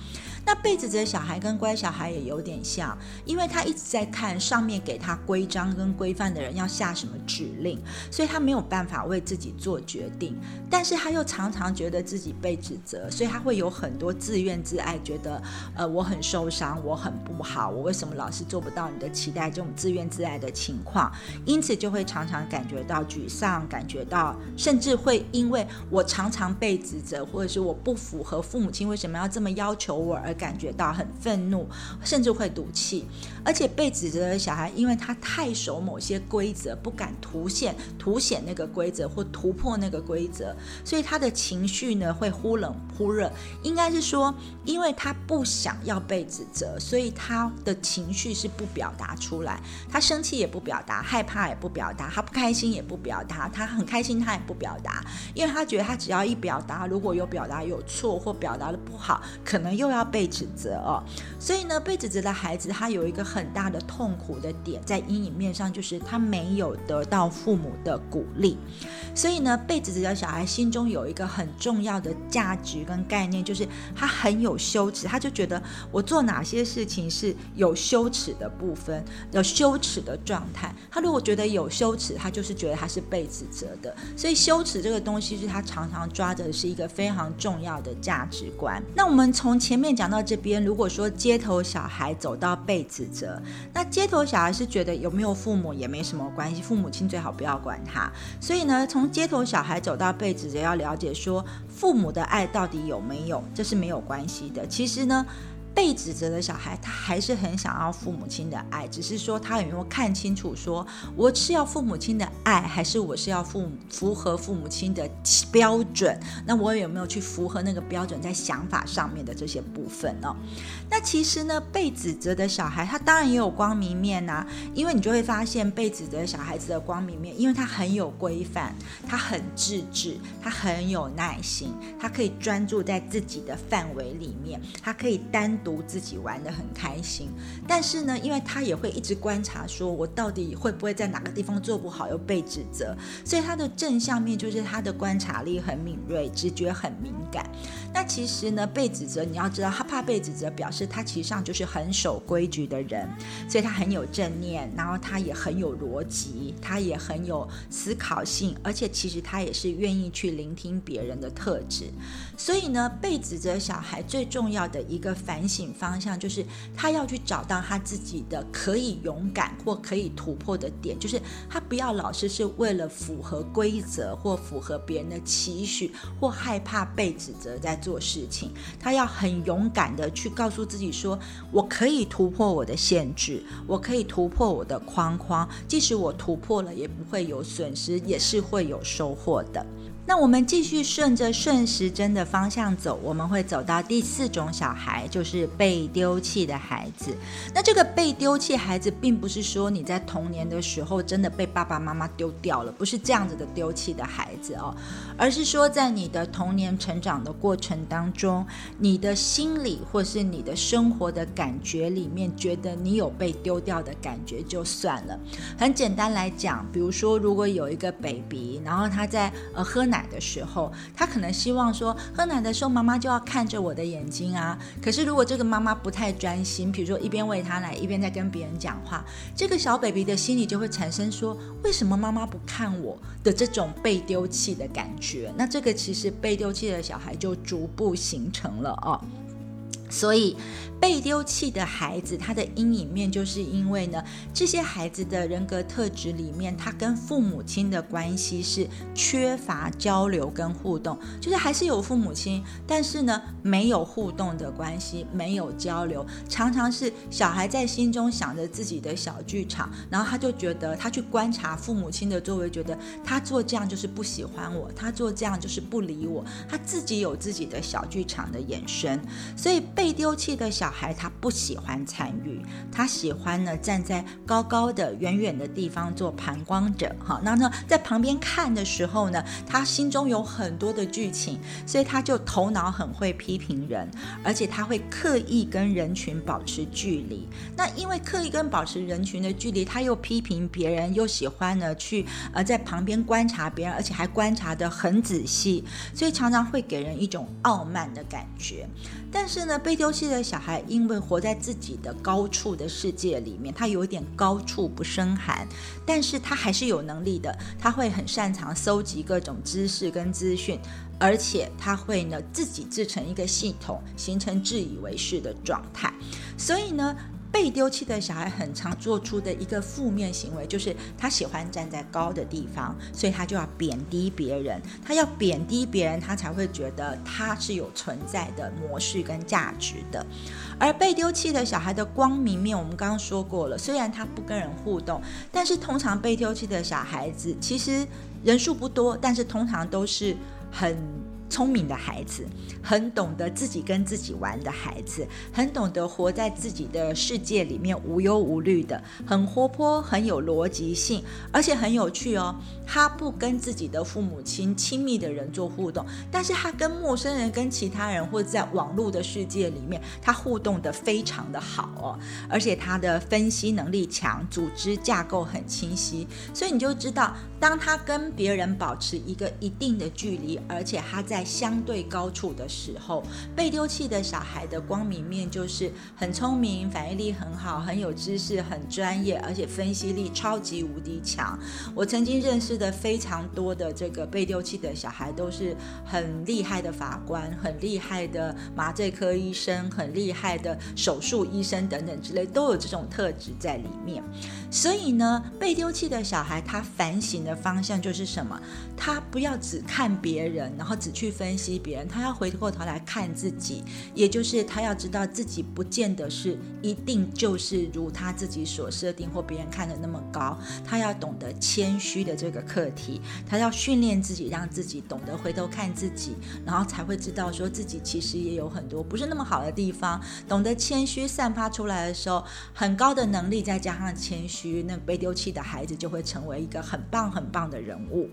那被指责小孩跟乖小孩也有点像，因为他一直在看上面给他规章跟规范的人要下什么指令，所以他没有办法为自己做决定。但是他又常常觉得自己被指责，所以他会有很多自怨自艾，觉得呃我很受伤，我很不好，我为什么老是做不到你的期待？这种自怨自艾的情况，因此就会常常感觉到沮丧，感觉到甚至会因为我常常被指责，或者是我不符合父母亲为什么要这么要求我而感觉到很愤怒，甚至会赌气。而且被指责的小孩，因为他太守某些规则，不敢凸显凸显那个规则或突破那个规则，所以他的情绪呢会忽冷忽热。应该是说，因为他不想要被指责，所以他的情绪是不表达出来。他生气也不表达，害怕也不表达，他不开心也不表达，他很开心他也不表达，因为他觉得他只要一表达，如果有表达有错或表达的不好，可能又要被指责哦。所以呢，被指责的孩子他有一个。很大的痛苦的点在阴影面上，就是他没有得到父母的鼓励，所以呢，被指责的小孩心中有一个很重要的价值跟概念，就是他很有羞耻，他就觉得我做哪些事情是有羞耻的部分，有羞耻的状态。他如果觉得有羞耻，他就是觉得他是被指责的，所以羞耻这个东西是他常常抓着是一个非常重要的价值观。那我们从前面讲到这边，如果说街头小孩走到被指责。那街头小孩是觉得有没有父母也没什么关系，父母亲最好不要管他。所以呢，从街头小孩走到被子，也，要了解说父母的爱到底有没有，这是没有关系的。其实呢。被指责的小孩，他还是很想要父母亲的爱，只是说他有没有看清楚，说我是要父母亲的爱，还是我是要父母符合父母亲的标准？那我有没有去符合那个标准，在想法上面的这些部分呢？那其实呢，被指责的小孩，他当然也有光明面呐，因为你就会发现被指责小孩子的光明面，因为他很有规范，他很自制，他很有耐心，他可以专注在自己的范围里面，他可以单。独自己玩的很开心，但是呢，因为他也会一直观察，说我到底会不会在哪个地方做不好又被指责，所以他的正向面就是他的观察力很敏锐，直觉很敏感。那其实呢，被指责你要知道，他怕被指责，表示他其实上就是很守规矩的人，所以他很有正念，然后他也很有逻辑，他也很有思考性，而且其实他也是愿意去聆听别人的特质。所以呢，被指责小孩最重要的一个反。醒方向就是他要去找到他自己的可以勇敢或可以突破的点，就是他不要老是是为了符合规则或符合别人的期许或害怕被指责在做事情，他要很勇敢的去告诉自己说，我可以突破我的限制，我可以突破我的框框，即使我突破了也不会有损失，也是会有收获的。那我们继续顺着顺时针的方向走，我们会走到第四种小孩，就是被丢弃的孩子。那这个被丢弃孩子，并不是说你在童年的时候真的被爸爸妈妈丢掉了，不是这样子的丢弃的孩子哦，而是说在你的童年成长的过程当中，你的心理或是你的生活的感觉里面，觉得你有被丢掉的感觉就算了。很简单来讲，比如说如果有一个 baby，然后他在呃喝。奶的时候，他可能希望说，喝奶的时候妈妈就要看着我的眼睛啊。可是如果这个妈妈不太专心，比如说一边喂他奶，一边在跟别人讲话，这个小 baby 的心里就会产生说，为什么妈妈不看我的这种被丢弃的感觉？那这个其实被丢弃的小孩就逐步形成了哦。所以。被丢弃的孩子，他的阴影面就是因为呢，这些孩子的人格特质里面，他跟父母亲的关系是缺乏交流跟互动，就是还是有父母亲，但是呢，没有互动的关系，没有交流，常常是小孩在心中想着自己的小剧场，然后他就觉得他去观察父母亲的作为，觉得他做这样就是不喜欢我，他做这样就是不理我，他自己有自己的小剧场的眼神，所以被丢弃的小。小孩他不喜欢参与，他喜欢呢站在高高的、远远的地方做旁观者。哈，那呢在旁边看的时候呢，他心中有很多的剧情，所以他就头脑很会批评人，而且他会刻意跟人群保持距离。那因为刻意跟保持人群的距离，他又批评别人，又喜欢呢去呃在旁边观察别人，而且还观察的很仔细，所以常常会给人一种傲慢的感觉。但是呢，被丢弃的小孩，因为活在自己的高处的世界里面，他有点高处不胜寒，但是他还是有能力的，他会很擅长搜集各种知识跟资讯，而且他会呢自己制成一个系统，形成自以为是的状态，所以呢。被丢弃的小孩很常做出的一个负面行为，就是他喜欢站在高的地方，所以他就要贬低别人。他要贬低别人，他才会觉得他是有存在的模式跟价值的。而被丢弃的小孩的光明面，我们刚刚说过了，虽然他不跟人互动，但是通常被丢弃的小孩子其实人数不多，但是通常都是很。聪明的孩子，很懂得自己跟自己玩的孩子，很懂得活在自己的世界里面无忧无虑的，很活泼，很有逻辑性，而且很有趣哦。他不跟自己的父母亲亲密的人做互动，但是他跟陌生人、跟其他人或者在网络的世界里面，他互动的非常的好哦。而且他的分析能力强，组织架构很清晰，所以你就知道，当他跟别人保持一个一定的距离，而且他在相对高处的时候，被丢弃的小孩的光明面就是很聪明，反应力很好，很有知识，很专业，而且分析力超级无敌强。我曾经认识的非常多的这个被丢弃的小孩，都是很厉害的法官，很厉害的麻醉科医生，很厉害的手术医生等等之类，都有这种特质在里面。所以呢，被丢弃的小孩他反省的方向就是什么？他不要只看别人，然后只去。分析别人，他要回过头来看自己，也就是他要知道自己不见得是一定就是如他自己所设定或别人看的那么高。他要懂得谦虚的这个课题，他要训练自己，让自己懂得回头看自己，然后才会知道说自己其实也有很多不是那么好的地方。懂得谦虚散发出来的时候，很高的能力再加上谦虚，那被丢弃的孩子就会成为一个很棒很棒的人物。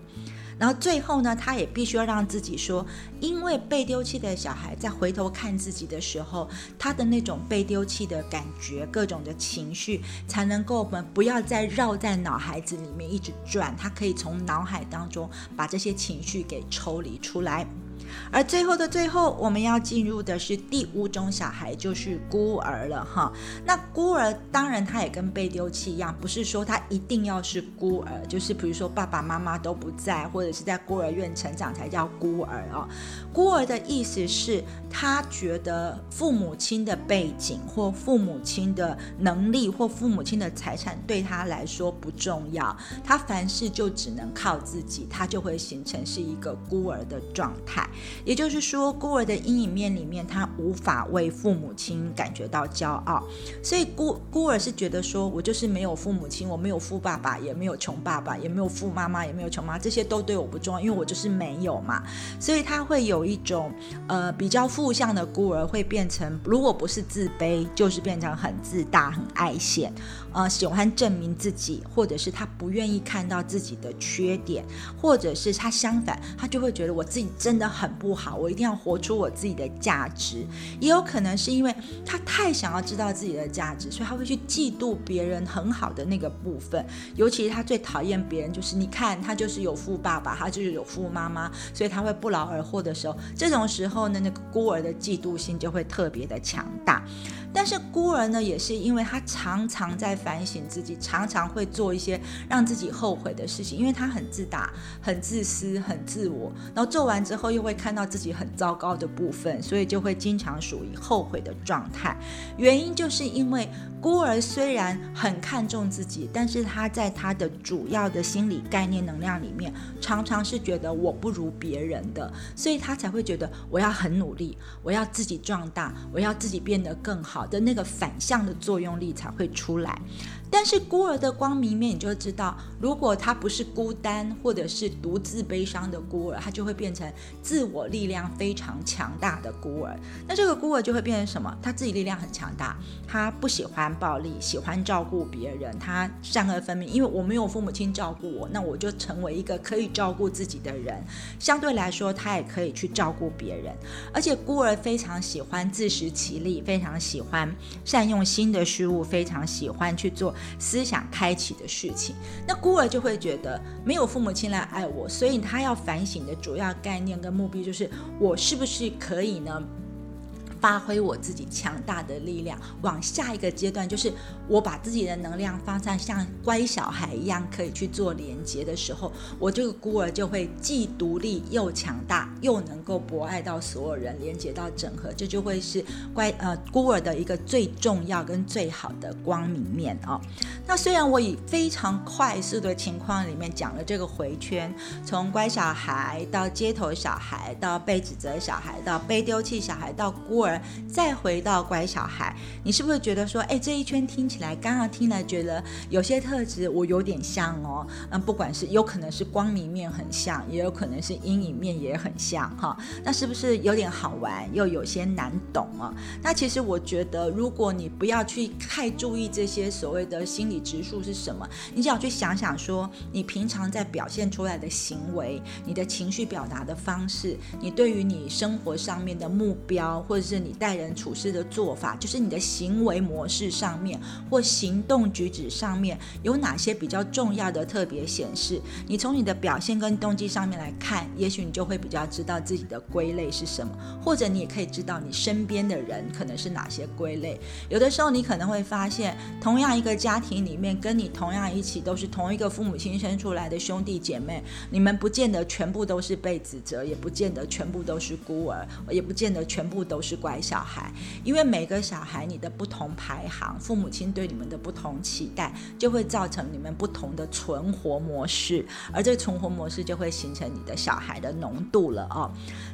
然后最后呢，他也必须要让自己说，因为被丢弃的小孩在回头看自己的时候，他的那种被丢弃的感觉，各种的情绪，才能够我们不要再绕在脑海子里面一直转，他可以从脑海当中把这些情绪给抽离出来。而最后的最后，我们要进入的是第五种小孩，就是孤儿了哈。那孤儿当然他也跟被丢弃一样，不是说他一定要是孤儿，就是比如说爸爸妈妈都不在，或者是在孤儿院成长才叫孤儿啊。孤儿的意思是他觉得父母亲的背景或父母亲的能力或父母亲的财产对他来说不重要，他凡事就只能靠自己，他就会形成是一个孤儿的状态。也就是说，孤儿的阴影面里面，他无法为父母亲感觉到骄傲，所以孤孤儿是觉得说，我就是没有父母亲，我没有富爸爸，也没有穷爸爸，也没有富妈妈，也没有穷妈，这些都对我不重要，因为我就是没有嘛。所以他会有一种呃比较负向的孤儿，会变成如果不是自卑，就是变成很自大、很爱现，呃，喜欢证明自己，或者是他不愿意看到自己的缺点，或者是他相反，他就会觉得我自己真的很。不好，我一定要活出我自己的价值。也有可能是因为他太想要知道自己的价值，所以他会去嫉妒别人很好的那个部分。尤其是他最讨厌别人，就是你看他就是有富爸爸，他就是有富妈妈，所以他会不劳而获的时候，这种时候呢，那个孤儿的嫉妒心就会特别的强大。但是孤儿呢，也是因为他常常在反省自己，常常会做一些让自己后悔的事情，因为他很自大、很自私、很自我，然后做完之后又会看到自己很糟糕的部分，所以就会经常属于后悔的状态。原因就是因为孤儿虽然很看重自己，但是他在他的主要的心理概念能量里面，常常是觉得我不如别人的，所以他才会觉得我要很努力，我要自己壮大，我要自己变得更好。好的那个反向的作用力才会出来。但是孤儿的光明面，你就知道，如果他不是孤单或者是独自悲伤的孤儿，他就会变成自我力量非常强大的孤儿。那这个孤儿就会变成什么？他自己力量很强大，他不喜欢暴力，喜欢照顾别人，他善恶分明。因为我没有父母亲照顾我，那我就成为一个可以照顾自己的人。相对来说，他也可以去照顾别人。而且孤儿非常喜欢自食其力，非常喜欢善用新的事物，非常喜欢去做。思想开启的事情，那孤儿就会觉得没有父母亲来爱我，所以他要反省的主要概念跟目的就是我是不是可以呢？发挥我自己强大的力量，往下一个阶段，就是我把自己的能量放在像乖小孩一样可以去做连接的时候，我这个孤儿就会既独立又强大，又能够博爱到所有人，连接到整合，这就会是乖呃孤儿的一个最重要跟最好的光明面哦。那虽然我以非常快速的情况里面讲了这个回圈，从乖小孩到街头小孩，到被指责小孩，到被丢弃小孩，到孤儿。再回到乖小孩，你是不是觉得说，哎，这一圈听起来，刚刚听了觉得有些特质我有点像哦，嗯，不管是有可能是光明面很像，也有可能是阴影面也很像哈，那是不是有点好玩，又有些难懂啊？那其实我觉得，如果你不要去太注意这些所谓的心理指数是什么，你只要去想想说，你平常在表现出来的行为，你的情绪表达的方式，你对于你生活上面的目标，或者是你待人处事的做法，就是你的行为模式上面或行动举止上面有哪些比较重要的特别显示？你从你的表现跟动机上面来看，也许你就会比较知道自己的归类是什么，或者你也可以知道你身边的人可能是哪些归类。有的时候你可能会发现，同样一个家庭里面，跟你同样一起都是同一个父母亲生出来的兄弟姐妹，你们不见得全部都是被指责，也不见得全部都是孤儿，也不见得全部都是。乖小孩，因为每个小孩你的不同排行，父母亲对你们的不同期待，就会造成你们不同的存活模式，而这存活模式就会形成你的小孩的浓度了哦。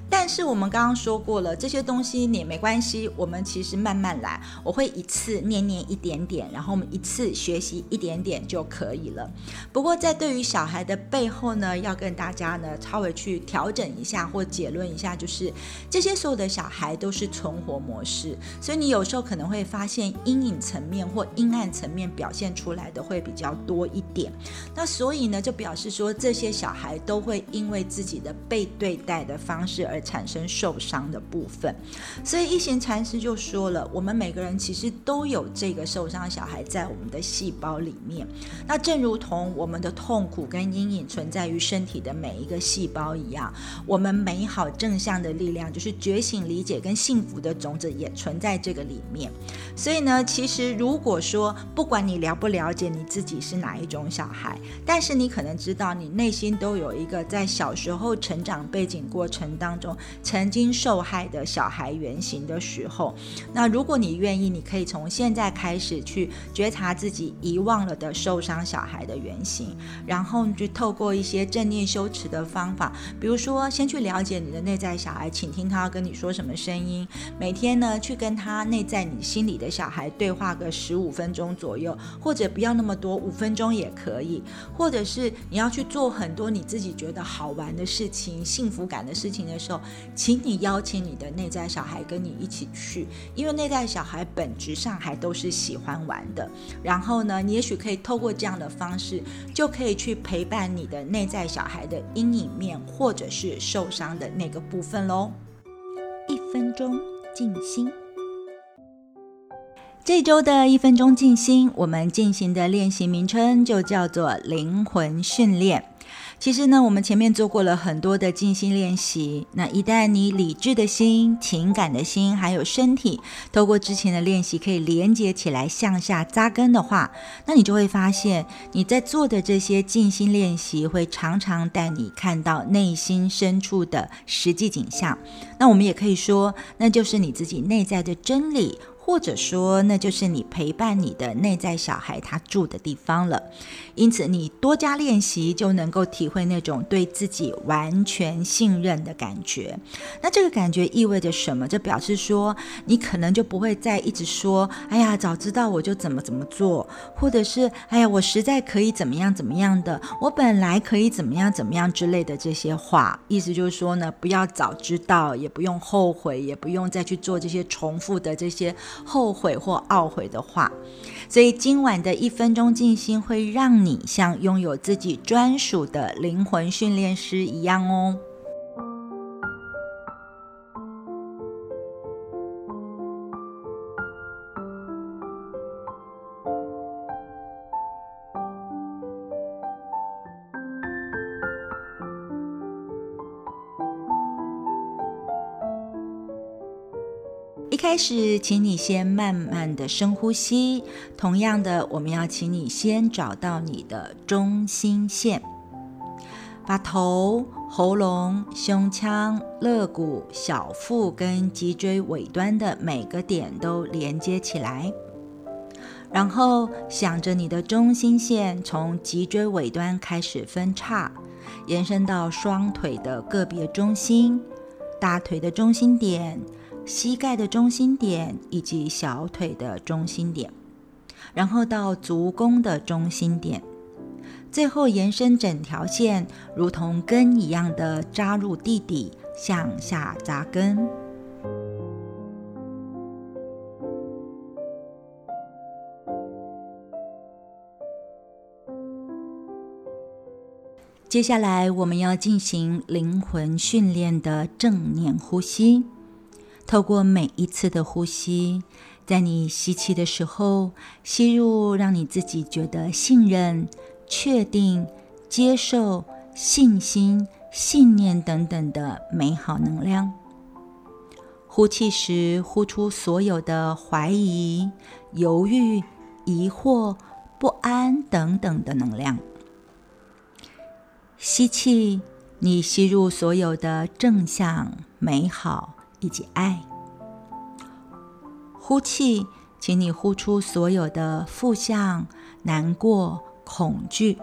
但是我们刚刚说过了，这些东西你没关系，我们其实慢慢来，我会一次念念一点点，然后我们一次学习一点点就可以了。不过在对于小孩的背后呢，要跟大家呢稍微去调整一下或结论一下，就是这些所有的小孩都是存活模式，所以你有时候可能会发现阴影层面或阴暗层面表现出来的会比较多一点。那所以呢，就表示说这些小孩都会因为自己的被对待的方式而。产生受伤的部分，所以一行禅师就说了，我们每个人其实都有这个受伤小孩在我们的细胞里面。那正如同我们的痛苦跟阴影存在于身体的每一个细胞一样，我们美好正向的力量，就是觉醒、理解跟幸福的种子也存在这个里面。所以呢，其实如果说不管你了不了解你自己是哪一种小孩，但是你可能知道你内心都有一个在小时候成长背景过程当中。曾经受害的小孩原型的时候，那如果你愿意，你可以从现在开始去觉察自己遗忘了的受伤小孩的原型，然后你就透过一些正念修持的方法，比如说先去了解你的内在小孩，请听他要跟你说什么声音，每天呢去跟他内在你心里的小孩对话个十五分钟左右，或者不要那么多，五分钟也可以，或者是你要去做很多你自己觉得好玩的事情、幸福感的事情的时候。请你邀请你的内在小孩跟你一起去，因为内在小孩本质上还都是喜欢玩的。然后呢，你也许可以透过这样的方式，就可以去陪伴你的内在小孩的阴影面，或者是受伤的那个部分喽。一分钟静心，这周的一分钟静心，我们进行的练习名称就叫做灵魂训练。其实呢，我们前面做过了很多的静心练习。那一旦你理智的心、情感的心，还有身体，透过之前的练习可以连接起来向下扎根的话，那你就会发现你在做的这些静心练习，会常常带你看到内心深处的实际景象。那我们也可以说，那就是你自己内在的真理。或者说，那就是你陪伴你的内在小孩他住的地方了。因此，你多加练习，就能够体会那种对自己完全信任的感觉。那这个感觉意味着什么？这表示说，你可能就不会再一直说：“哎呀，早知道我就怎么怎么做。”或者是“哎呀，我实在可以怎么样怎么样的，我本来可以怎么样怎么样之类的这些话。”意思就是说呢，不要早知道，也不用后悔，也不用再去做这些重复的这些。后悔或懊悔的话，所以今晚的一分钟静心会让你像拥有自己专属的灵魂训练师一样哦。开始，请你先慢慢的深呼吸。同样的，我们要请你先找到你的中心线，把头、喉咙、胸腔、肋骨、小腹跟脊椎尾端的每个点都连接起来。然后想着你的中心线从脊椎尾端开始分叉，延伸到双腿的个别中心，大腿的中心点。膝盖的中心点以及小腿的中心点，然后到足弓的中心点，最后延伸整条线，如同根一样的扎入地底，向下扎根。接下来，我们要进行灵魂训练的正念呼吸。透过每一次的呼吸，在你吸气的时候，吸入让你自己觉得信任、确定、接受、信心、信念等等的美好能量；呼气时，呼出所有的怀疑、犹豫、疑惑、不安等等的能量。吸气，你吸入所有的正向、美好。一起爱。呼气，请你呼出所有的负向、难过、恐惧。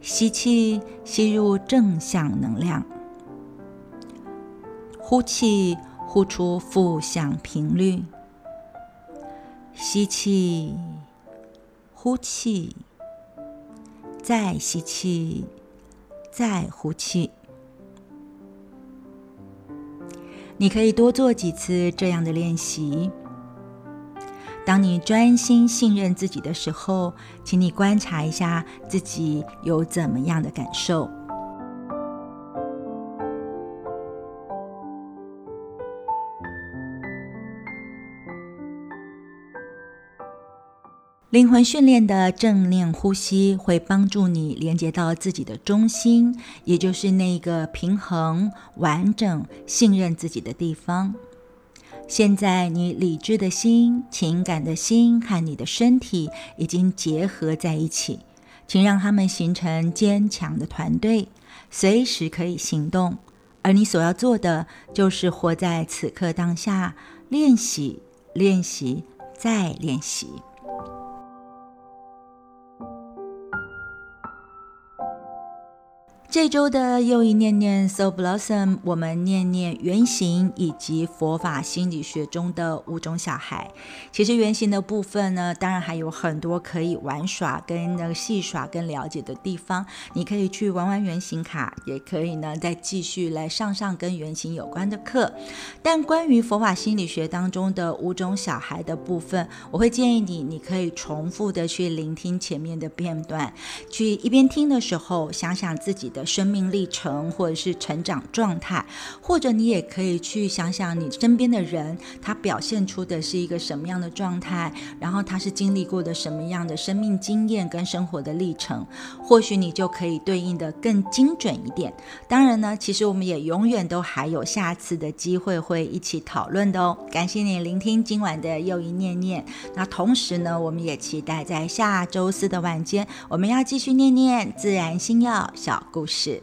吸气，吸入正向能量。呼气，呼出负向频率。吸气，呼气，再吸气，再呼气。你可以多做几次这样的练习。当你专心信任自己的时候，请你观察一下自己有怎么样的感受。灵魂训练的正念呼吸会帮助你连接到自己的中心，也就是那个平衡、完整、信任自己的地方。现在，你理智的心、情感的心和你的身体已经结合在一起，请让他们形成坚强的团队，随时可以行动。而你所要做的，就是活在此刻当下，练习、练习、再练习。这周的又一念念 So Blossom，我们念念原型以及佛法心理学中的五种小孩。其实原型的部分呢，当然还有很多可以玩耍、跟那个戏耍、跟了解的地方。你可以去玩玩原型卡，也可以呢再继续来上上跟原型有关的课。但关于佛法心理学当中的五种小孩的部分，我会建议你，你可以重复的去聆听前面的片段，去一边听的时候想想自己的。生命历程，或者是成长状态，或者你也可以去想想你身边的人，他表现出的是一个什么样的状态，然后他是经历过的什么样的生命经验跟生活的历程，或许你就可以对应的更精准一点。当然呢，其实我们也永远都还有下次的机会会一起讨论的哦。感谢你聆听今晚的又一念念，那同时呢，我们也期待在下周四的晚间，我们要继续念念自然星耀小故事。是。